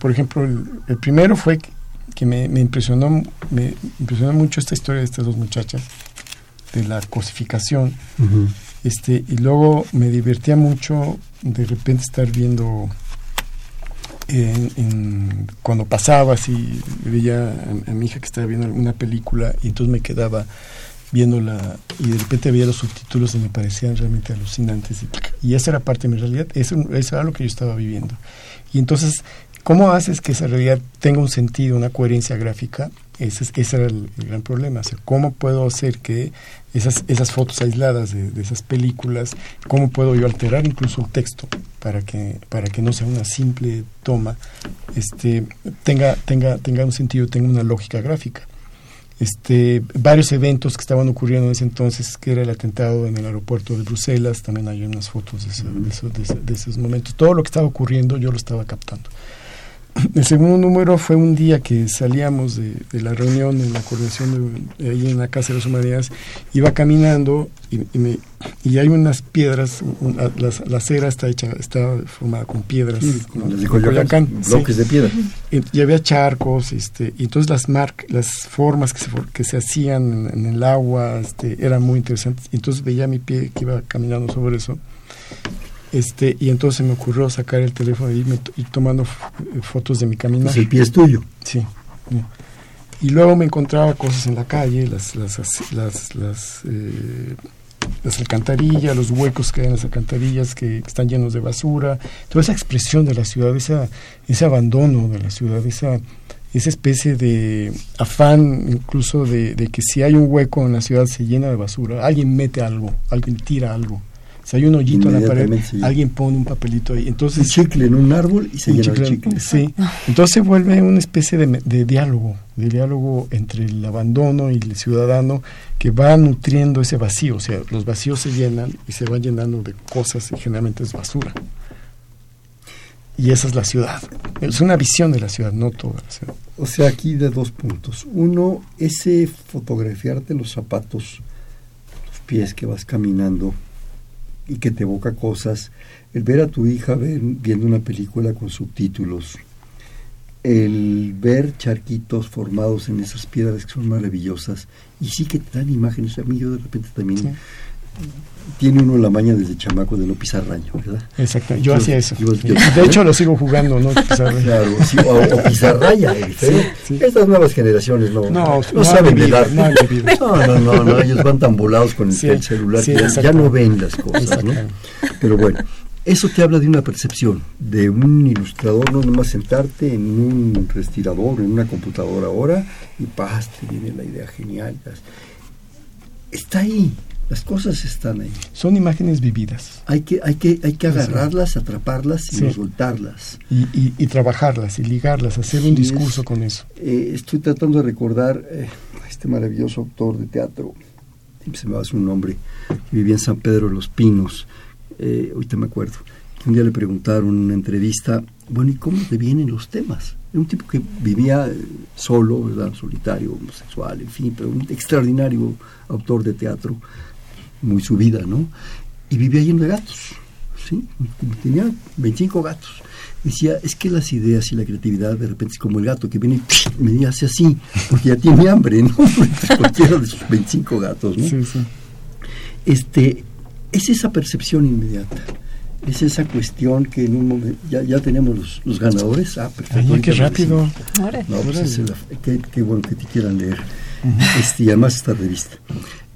por ejemplo, el, primero fue que, me, impresionó, me impresionó mucho esta historia de estas dos muchachas de la cosificación. Este, y luego me divertía mucho de repente estar viendo en, cuando pasaba así veía a, mi hija que estaba viendo una película y entonces me quedaba viéndola y de repente veía los subtítulos y me parecían realmente alucinantes y, esa era parte de mi realidad eso, eso era lo que yo estaba viviendo y entonces ¿cómo haces que esa realidad tenga un sentido, una coherencia gráfica? Ese, ese era el, gran problema. O sea, ¿Cómo puedo hacer que esas, esas fotos aisladas de, esas películas, cómo puedo yo alterar incluso el texto para que, para que no sea una simple toma, este, tenga, tenga, tenga un sentido, tenga una lógica gráfica? Este, varios eventos que estaban ocurriendo en ese entonces, que era el atentado en el aeropuerto de Bruselas, también hay unas fotos de, de esos momentos. Todo lo que estaba ocurriendo yo lo estaba captando. El segundo número fue un día que salíamos de, la reunión en la coordinación de, ahí en la Casa de las Humanidades, iba caminando y, y, hay unas piedras, la, acera está hecha, está formada con piedras, bloques de piedra. Y, había charcos, este, y entonces las marcas, las formas que se, que se hacían en, el agua, este, eran muy interesantes. Y entonces veía mi pie que iba caminando sobre eso este, y entonces me ocurrió sacar el teléfono y ir tomando fotos de mi camino. Pues el pie es tuyo. Sí. Y luego me encontraba cosas en la calle, las, las, las, las, eh, las alcantarillas, los huecos que hay en las alcantarillas que están llenos de basura, toda esa expresión de la ciudad, esa, ese abandono de la ciudad, esa, esa especie de afán incluso de, de que si hay un hueco en la ciudad se llena de basura, alguien mete algo, alguien tira algo. Si hay un hoyito en la pared, alguien pone un papelito ahí. Entonces, un chicle en un árbol y se llena chicle, Sí. Entonces se vuelve una especie de, diálogo, de diálogo entre el abandono y el ciudadano que va nutriendo ese vacío. O sea, los vacíos se llenan y se van llenando de cosas y generalmente es basura. Y esa es la ciudad. Es una visión de la ciudad, no toda la ciudad. O sea, aquí de dos puntos. Uno, ese fotografiarte los zapatos, los pies que vas caminando y que te evoca cosas, el ver a tu hija viendo una película con subtítulos, el ver charquitos formados en esas piedras que son maravillosas. Y sí que te dan imágenes. A mí yo de repente también tiene uno la maña desde chamaco de no pisar rayo, ¿verdad? Exacto, yo, hacía eso. de hecho lo sigo jugando, ¿no? Claro, sí, o, o pizarraya. Estas nuevas generaciones no, no, saben mirar. No, no, no, no, ellos van tan volados con el, celular que ya, no ven las cosas, ¿no? Pero bueno, eso te habla de una percepción, de un ilustrador, no nomás sentarte en un respirador, en una computadora ahora, y paz, te viene la idea genial. Está ahí, las cosas están ahí. Son imágenes vividas. Hay que, hay que, hay que agarrarlas, atraparlas y soltarlas. Y, trabajarlas y ligarlas, hacer un discurso con eso. Eh, estoy tratando de recordar eh, a este maravilloso autor de teatro, se me va su nombre, que vivía en San Pedro de los Pinos, eh, ahorita me acuerdo, un día le preguntaron en una entrevista, bueno, ¿y cómo te vienen los temas? Era un tipo que vivía eh, solo, ¿verdad? solitario, homosexual, en fin, pero un extraordinario autor de teatro, muy su vida, ¿no? Y vivía lleno de gatos, ¿sí? Tenía 25 gatos. Decía, es que las ideas y la creatividad de repente es como el gato que viene y me hace así, porque ya tiene hambre, ¿no? Cualquiera de sus 25 gatos, ¿no? Sí, sí. Este, es esa percepción inmediata es esa cuestión que en un momento ya, ya tenemos los, los ganadores. Ah, perfecto. Ay, qué rápido. No, pues es el, qué, qué, bueno que te quieran leer. este, y además esta revista.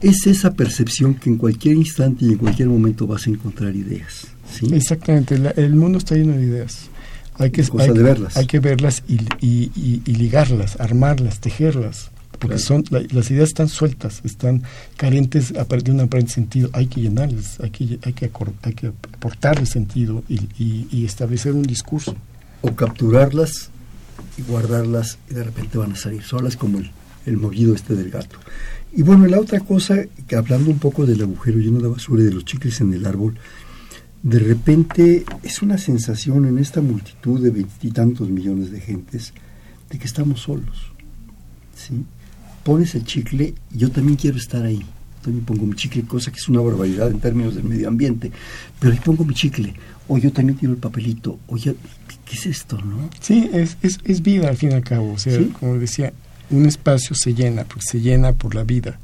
Es esa percepción que en cualquier instante y en cualquier momento vas a encontrar ideas. ¿sí? Exactamente, la, el mundo está lleno de ideas. Hay que, hay, de verlas. hay que verlas y, y, y, y ligarlas, armarlas, tejerlas porque claro. son la, las ideas están sueltas, están carentes de un aparente sentido, hay que llenarlas, hay que, hay que, hay que aportarle sentido y, establecer un discurso. O capturarlas y guardarlas y de repente van a salir solas como el, el movido este del gato. Y bueno, la otra cosa, que hablando un poco del agujero lleno de basura y de los chicles en el árbol, de repente es una sensación en esta multitud de veintitantos millones de gentes de que estamos solos. ¿sí? pones el chicle, yo también quiero estar ahí. También pongo mi chicle, cosa que es una barbaridad en términos del medio ambiente. Pero ahí pongo mi chicle. O yo también tiro el papelito. O ya, ¿qué es esto, no? Sí, es, es, es vida al fin y al cabo. O sea, ¿Sí? como decía, un espacio se llena, porque se llena por la vida.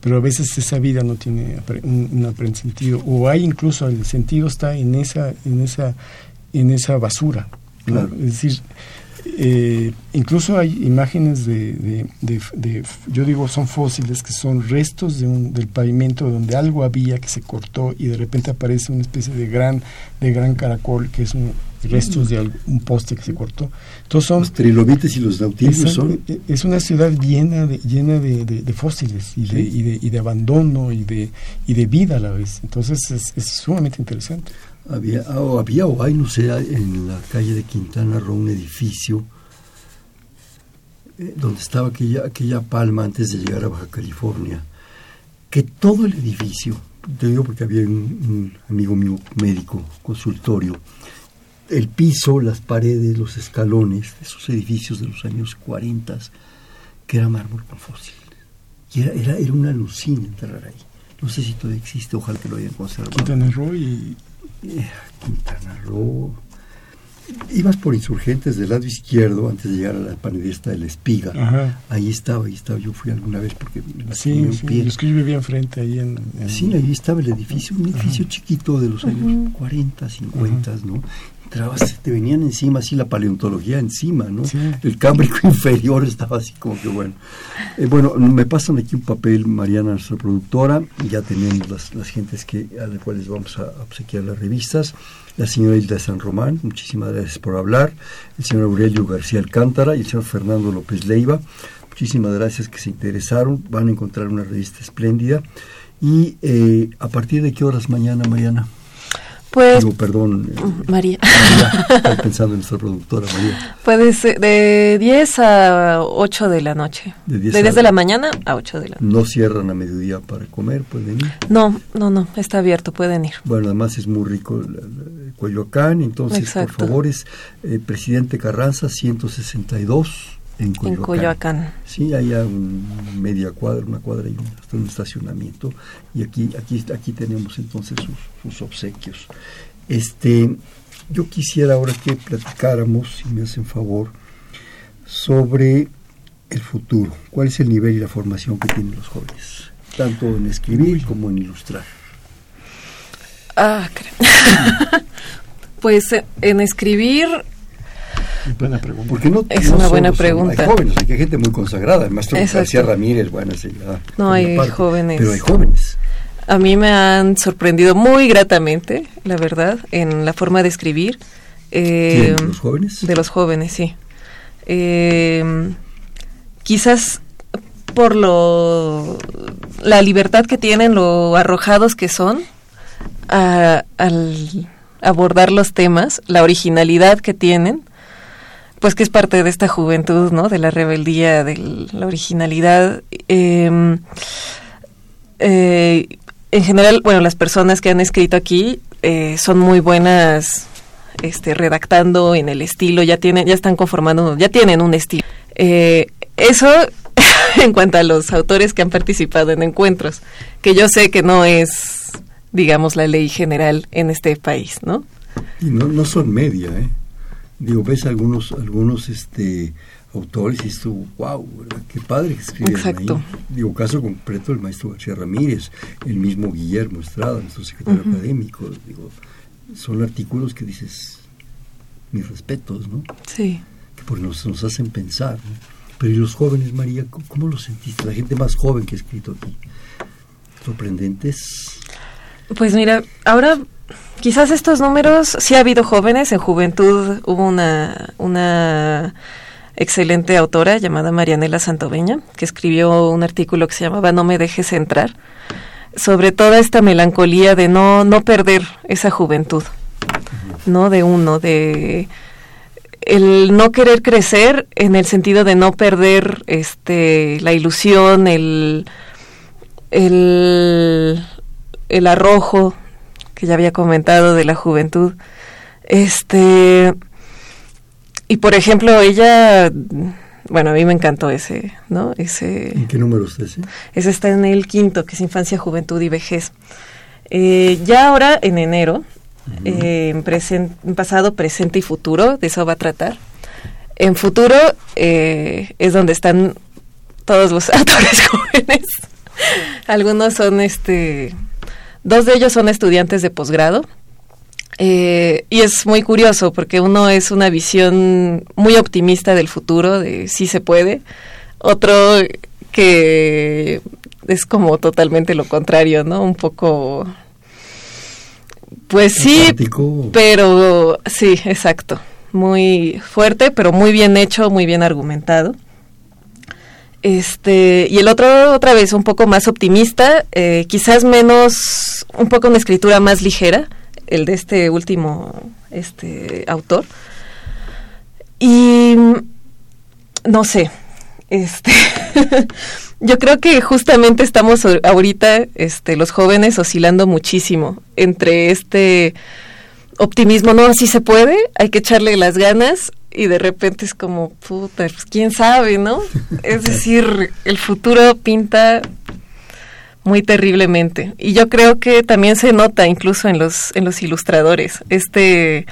Pero a veces esa vida no tiene un, un aparente sentido. O hay incluso el sentido está en esa, en esa, en esa basura. Claro. Es decir, eh, incluso hay imágenes de, de, de, de, yo digo, son fósiles, que son restos de un, del pavimento donde algo había que se cortó y de repente aparece una especie de gran, de gran caracol que es un, restos de un poste que se cortó. Entonces son, los trilobites y los nautilios son. Es una ciudad llena de, llena de, de, de fósiles y, sí. y, de, y de abandono y de, y de vida a la vez. Entonces es, es sumamente interesante. Había, o había o hay, no sé, en la calle de Quintana Roo un edificio eh, donde estaba aquella, aquella palma antes de llegar a Baja California, que todo el edificio, te digo porque había un, un amigo mío médico, consultorio, el piso, las paredes, los escalones esos edificios de los años 40, que era mármol con fósil. Y era, era, era una alucina entrar ahí. No sé si todavía existe, ojalá que lo hayan conservado. Quintana Roo y Quintana Roo. Ibas por insurgentes del lado izquierdo antes de llegar a la panadista de la espiga. Ajá. Ahí estaba, ahí estaba. Yo fui alguna vez porque me sí, sí. Pie. es que yo vivía enfrente ahí en, en, Sí, ahí estaba el edificio, un edificio Ajá. chiquito de los años Ajá. 40, 50, ¿no? Entrabas, te venían encima así la paleontología encima, ¿no? Sí. El cámbrico inferior estaba así como que bueno. Eh, bueno, me pasan aquí un papel, Mariana, nuestra productora, ya tenemos las, las gentes que, a las cuales vamos a obsequiar las revistas. La señora Hilda San Román, muchísimas gracias por hablar. El señor Aurelio García Alcántara y el señor Fernando López Leiva. Muchísimas gracias que se interesaron. Van a encontrar una revista espléndida. Y eh, a partir de qué horas mañana, Mariana? Pues. Digo, perdón. Eh, María. María. Estoy pensando en nuestra productora, María. Pues de 10 a 8 de la noche. De 10, de, 10 a... de la mañana a 8 de la noche. ¿No cierran a mediodía para comer? ¿Pueden ir? No, no, no. Está abierto, pueden ir. Bueno, además es muy rico el, el Coyoacán. Entonces, Exacto. por favor, es eh, Presidente Carranza, 162 en Coyoacán. En Coyoacán. Sí, hay un media cuadra, una cuadra y un, hasta un estacionamiento. Y aquí, aquí, aquí tenemos entonces sus, sus, obsequios. Este, yo quisiera ahora que platicáramos, si me hacen favor, sobre el futuro. ¿Cuál es el nivel y la formación que tienen los jóvenes? Tanto en escribir como en ilustrar. Ah, pues en escribir Buena pregunta. Porque no, es no una buena pregunta. Hay jóvenes, hay gente muy consagrada. El maestro Exacto. García Ramírez, bueno, sí, ya, No, hay parte, jóvenes. Pero hay jóvenes. A mí me han sorprendido muy gratamente, la verdad, en la forma de escribir. Eh, ¿De los jóvenes? De los jóvenes, sí. Eh, quizás por lo la libertad que tienen, lo arrojados que son a, al abordar los temas, la originalidad que tienen pues que es parte de esta juventud, ¿no? De la rebeldía, de la originalidad. Eh, eh, en general, bueno, las personas que han escrito aquí eh, son muy buenas este, redactando en el estilo, ya tienen, ya están conformando, ya tienen un estilo. Eh, eso en cuanto a los autores que han participado en encuentros, que yo sé que no es, digamos, la ley general en este país, ¿no? Y no, no son media, ¿eh? Digo, ves algunos, algunos, este, autores y esto, wow, qué padre que escriben Exacto. ahí. Digo, caso concreto el maestro García Ramírez, el mismo Guillermo Estrada, nuestro secretario académico, digo, son artículos que dices, mis respetos, ¿no? Sí. Que pues nos, nos hacen pensar, ¿no? Pero ¿y los jóvenes, María? ¿Cómo, cómo lo sentiste? La gente más joven que ha escrito aquí. ¿Sorprendentes? Pues mira, ahora quizás estos números, sí ha habido jóvenes, en juventud hubo una, excelente autora llamada Marianela Santoveña, que escribió un artículo que se llamaba No me dejes entrar, sobre toda esta melancolía de no, no perder esa juventud, ¿no? De uno, de el no querer crecer en el sentido de no perder este la ilusión, el, el, el arrojo que ya había comentado de la juventud. Este y por ejemplo, ella bueno, a mí me encantó ese, ¿no? Ese ¿En qué número está ese? ese está en el quinto, que es Infancia, Juventud y Vejez. Eh, ya ahora, en enero, eh, en, pasado, presente y futuro, de eso va a tratar. En futuro eh, es donde están todos los autores jóvenes. Algunos son, este, dos de ellos son estudiantes de posgrado. Eh, y es muy curioso porque uno es una visión muy optimista del futuro, de sí se puede. Otro que es como totalmente lo contrario, ¿no? Un poco... Pues sí, pero sí, exacto. Muy fuerte, pero muy bien hecho, muy bien argumentado. Este, y el otro, otra vez, un poco más optimista, eh, quizás menos, un poco una escritura más ligera, el de este último este, autor. Y no sé, este, yo creo que justamente estamos ahorita, este, los jóvenes oscilando muchísimo entre este optimismo, no, así se puede, hay que echarle las ganas y de repente es como, puta, pues quién sabe, ¿no? Es decir, el futuro pinta muy terriblemente y yo creo que también se nota incluso en los en los ilustradores este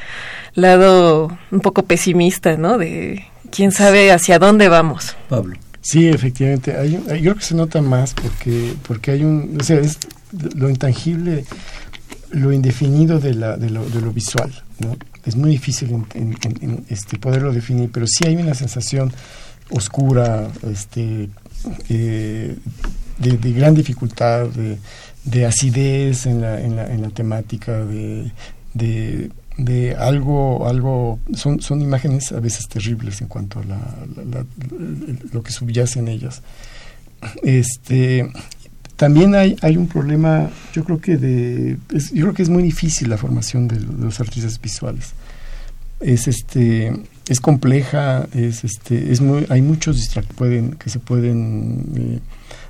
lado un poco pesimista, ¿no? De quién sabe hacia dónde vamos. Pablo. Sí, efectivamente. Hay, un- yo creo que se nota más porque, porque hay un. O sea, es lo intangible, lo indefinido de, la, de, lo, de lo visual. ¿no? Es muy difícil este, poderlo definir, pero sí hay una sensación oscura, este, eh, de, gran dificultad, de, de acidez en la, en la, en la temática, de, de, algo, algo son, son imágenes a veces terribles en cuanto a la- lo que subyace en ellas. Este, también hay, hay un problema, yo creo que de, es- yo creo que es muy difícil la formación de, los artistas visuales. Es este, es compleja, es este, es muy, hay muchos distrac- pueden, que se pueden eh,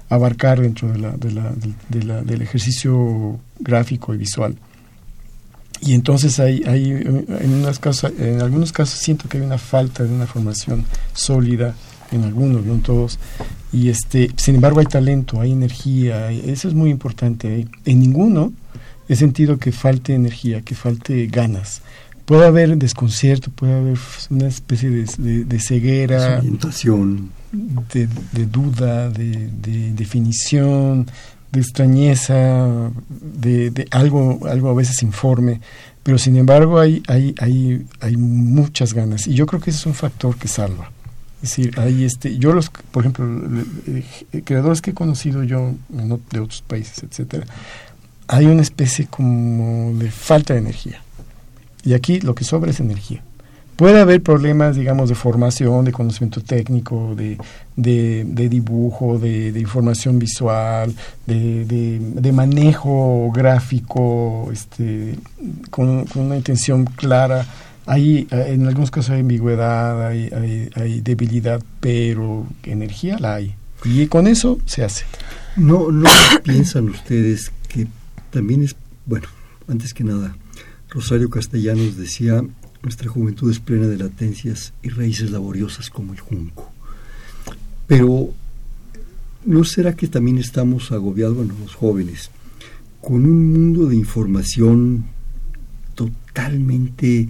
abarcar dentro de la, de la, del- ejercicio gráfico y visual. Y entonces hay, hay en, casos, en algunos casos siento que hay una falta de una formación sólida, en algunos, no en todos. Y este, sin embargo hay talento, hay energía, eso es muy importante. En ninguno he sentido que falte energía, que falte ganas. Puede haber desconcierto, puede haber una especie de, de- de ceguera, Orientación. de, de duda, de, de definición, de extrañeza, de, de algo, algo a veces informe, pero sin embargo hay, hay, hay, hay muchas ganas y yo creo que ese es un factor que salva. Es decir, hay este, yo los, por ejemplo, eh, creadores que he conocido yo de otros países, etcétera, hay una especie como de falta de energía. Y aquí lo que sobra es energía. Puede haber problemas, digamos, de formación, de conocimiento técnico, de, de, dibujo, de, información visual, de, manejo gráfico, este, con una intención clara. Hay, eh, en algunos casos hay ambigüedad, hay, hay, debilidad, pero energía la hay. Y con eso se hace. ¿No, ¿No piensan ustedes que también es, bueno, antes que nada, Rosario Castellanos decía Nuestra juventud es plena de latencias y raíces laboriosas como el junco. Pero, ¿no será que también estamos agobiados, bueno, los jóvenes, con un mundo de información totalmente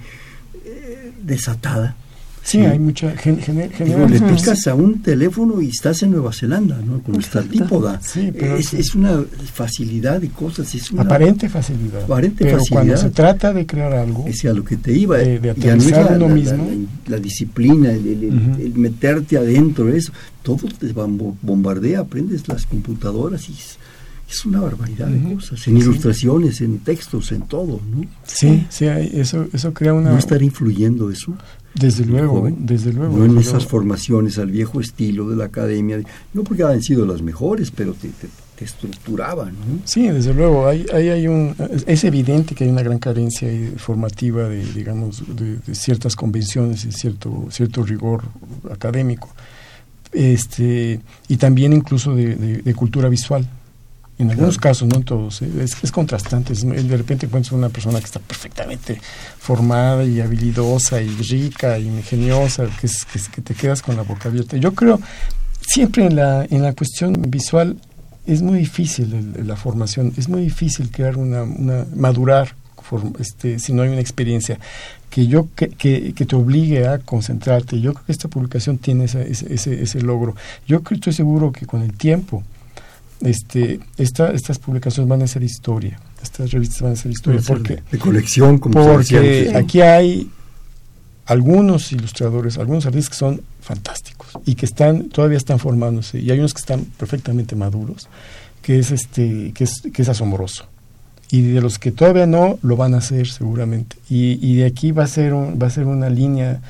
desatada? Sí, hay mucha gente. le picas a un teléfono y estás en Nueva Zelanda, ¿no? Con nuestra típoda. Sí, pero es, es, una facilidad de cosas. Es una aparente facilidad. Aparente pero facilidad. cuando se trata de crear algo. Es a lo que te iba. De, de ya no es aterrizar la, uno la- mismo. la- la disciplina, el, el- el- el meterte adentro, eso. Todo te bombardea, aprendes las computadoras y es, una barbaridad de cosas. En Sí. ilustraciones, en textos, en todo, ¿no? Sí, sí, eso, eso crea una. ¿No estará influyendo eso? Desde luego, joven? desde luego. No en esas luego. formaciones al viejo estilo de la academia, no porque hayan sido las mejores, pero te, te, te estructuraban, ¿no? Sí, desde luego, hay, hay, hay un, es evidente que hay una gran carencia formativa de, digamos, de, de ciertas convenciones y cierto, cierto rigor académico, este, y también incluso de, de- de cultura visual. En algunos Claro. casos, no en todos, ¿eh? es, es contrastante. es- de repente encuentras una persona que está perfectamente formada y habilidosa y rica y ingeniosa, que, es, que, que te quedas con la boca abierta. Yo creo, siempre en la, en la cuestión visual, es muy difícil el- la formación, es muy difícil crear una, una madurar este, si no hay una experiencia que yo que, que, que te obligue a concentrarte. Yo creo que esta publicación tiene ese, ese, ese logro. Yo creo, estoy seguro que con el tiempo este, esta, estas publicaciones van a ser historia, estas revistas van a ser historia, ser porque de, de colección, como se porque antes. aquí hay algunos ilustradores, algunos artistas que son fantásticos y que están todavía están formándose y hay unos que están perfectamente maduros, que es este que es que es asombroso. Y de los que todavía no lo van a hacer seguramente. Y, y de aquí va a ser un- va a ser una línea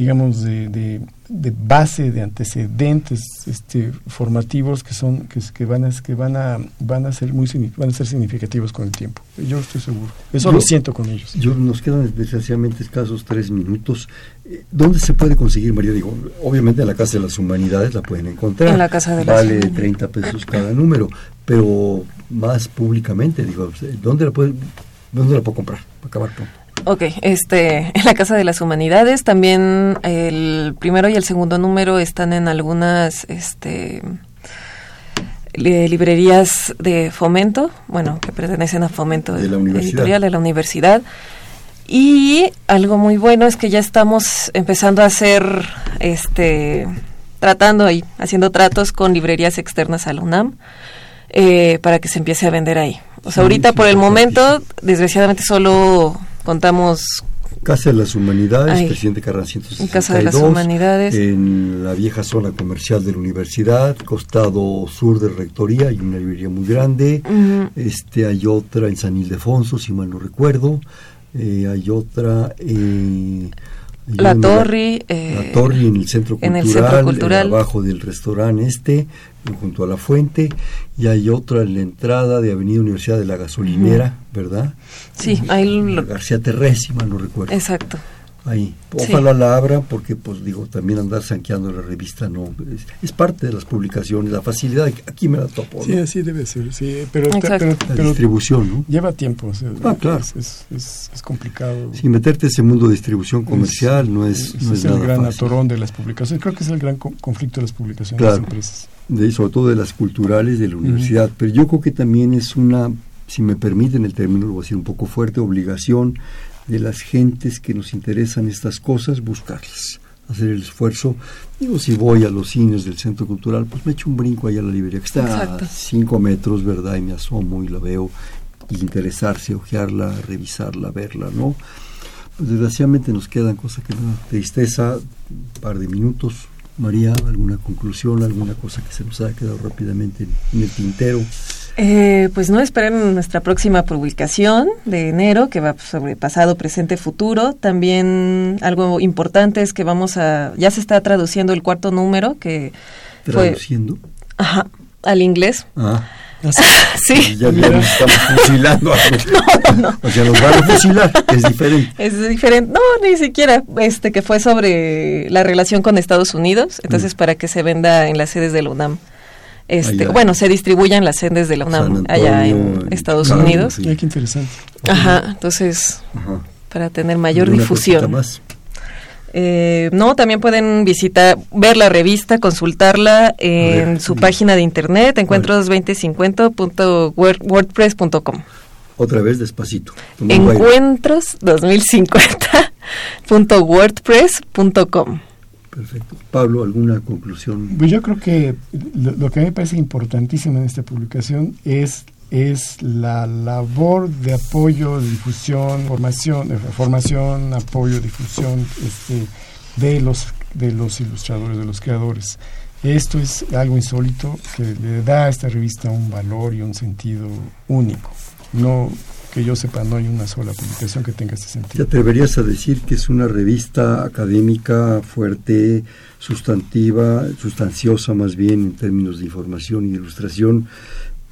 digamos de, de, de base de antecedentes este formativos que son que, que van a que van a van a ser muy van a ser significativos con el tiempo. Yo estoy seguro. Eso Yo- lo siento con ellos. Yo, nos quedan desgraciadamente escasos tres minutos. Eh, ¿Dónde se puede conseguir, María? Digo, obviamente en la Casa de las Humanidades la pueden encontrar. En la Casa de las Vale Humanidades. 30 pesos cada número, pero más públicamente, digo, ¿dónde la puede, dónde la puedo comprar? Para acabar pronto. Ok, este, en la Casa de las Humanidades también el primero y el segundo número están en algunas, este, li- librerías de fomento, bueno, que pertenecen a fomento De la editorial de la universidad. Y algo muy bueno es que ya estamos empezando a hacer, este, tratando ahí, haciendo tratos con librerías externas a la UNAM eh, para que se empiece a vender ahí. O sea, Sí, ahorita por el momento, desgraciadamente solo contamos Casa de las Humanidades, presidente Carran 162. Casa de las Humanidades. En la vieja zona comercial de la universidad, costado sur de Rectoría, hay una librería muy grande. Este, hay otra en San Ildefonso, si mal no recuerdo. Eh, hay otra eh, hay La Torre, eh, la Torre en el centro en cultural, el Centro Cultural. eh, abajo del restaurante este, junto a la fuente. Y hay otra en la entrada de Avenida Universidad de la Gasolinera, ¿verdad? Sí, ahí García Terrés, si mal no recuerdo. exacto. Ahí. Sí. Ojalá la abran porque, pues digo, también andar sanqueando la revista no es, es parte de las publicaciones, la facilidad, aquí me la topo, Sí, ¿no? así debe ser, sí, pero, la pero distribución, ¿no? lleva tiempo, o sea, Ah, claro. es, es, es- es complicado. Si meterte ese mundo de distribución comercial no es, no es el nada gran fácil. atorón de las publicaciones, creo que es el gran co- conflicto de las publicaciones Claro. de las empresas. de, sobre todo de las culturales de la universidad, pero yo creo que también es una, si me permiten el término, lo voy a decir un poco fuerte, obligación de las gentes que nos interesan estas cosas, buscarlas, hacer el esfuerzo. Digo, si voy a los cines del centro cultural, pues me echo un brinco allá a la librería, que está Exacto. a cinco metros, ¿verdad? Y me asomo y la veo, y interesarse, ojearla, revisarla, verla, ¿no? Pues desgraciadamente nos quedan cosas que da tristeza, un par de minutos. María, ¿alguna conclusión, alguna cosa que se nos haya quedado rápidamente en, en el tintero? Eh, pues no esperen nuestra próxima publicación de enero, que va sobre pasado, presente, futuro. También algo importante es que vamos a, ya se está traduciendo el cuarto número, que fue Traduciendo. ajá, al inglés. Ah, Sí, ya, ya nos estamos fusilando. O sea, nos van a fusilar, es diferente. es diferente. No, ni siquiera, este, que fue sobre la relación con Estados Unidos, entonces Mm. para que se venda en las sedes de la UNAM. Este, Allá. bueno, se distribuya en las sedes de la UNAM Antonio, allá en Estados Unidos. sí. Ay, qué interesante. Ajá, entonces Ajá. para tener mayor difusión. Eh, no, también pueden visitar, ver la revista, consultarla en su página de internet, encuentros2050.wordpress.com. Otra vez despacito. Encuentros2050.wordpress.com. Perfecto. Pablo, ¿alguna conclusión? Pues yo creo que lo, que a mí me parece importantísimo en esta publicación es es la labor de apoyo, difusión, formación, formación, apoyo, difusión este, de los de los ilustradores, de los creadores. Esto es algo insólito que le da a esta revista un valor y un sentido único. No que yo sepa, no hay una sola publicación que tenga este sentido. ¿Te atreverías a decir que es una revista académica fuerte, sustantiva, sustanciosa más bien en términos de información y ilustración,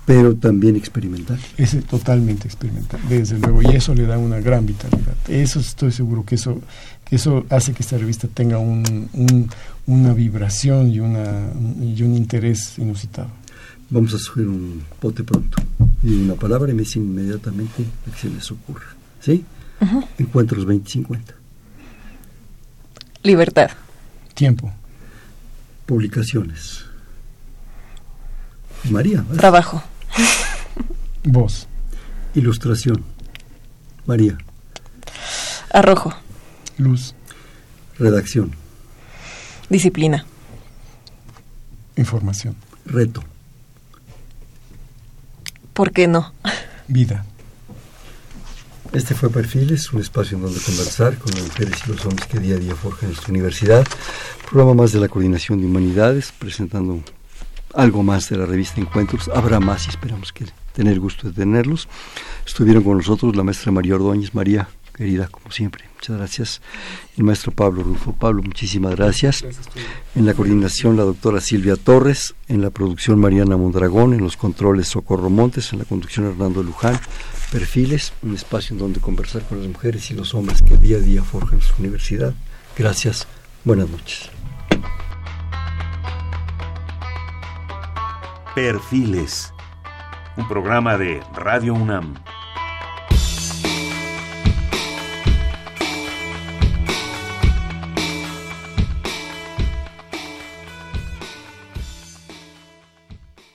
pero también experimental. Es totalmente experimental, desde luego, y eso le da una gran vitalidad. Eso estoy seguro que eso, que eso hace que esta revista tenga un, una vibración y, una, y un interés inusitado. Vamos a subir un pote pronto y una palabra y me dicen inmediatamente lo que se les ocurra. ¿Sí? Encuentros 2050. Libertad. Tiempo. Publicaciones. María. Trabajo. Voz. Ilustración. María. Arrojo. Luz. Redacción. Disciplina. Información. Reto. ¿Por qué no? Vida. Este fue Perfiles, un espacio en donde conversar con las mujeres y los hombres que día a día forjan nuestra universidad. Programa más de la Coordinación de Humanidades, presentando algo más de la revista Encuentros. Habrá más y esperamos que tener gusto de tenerlos. Estuvieron con nosotros la maestra María Ordóñez. María, querida, como siempre, muchas gracias. El maestro Pablo Rufo. Pablo, muchísimas gracias. En la coordinación, la doctora Silvia Torres. En la producción, Mariana Mondragón. En los controles, Socorro Montes. En la conducción, Hernando Luján. Perfiles, un espacio en donde conversar con las mujeres y los hombres que día a día forjan su universidad. Gracias. Buenas noches. Perfiles, un programa de Radio UNAM.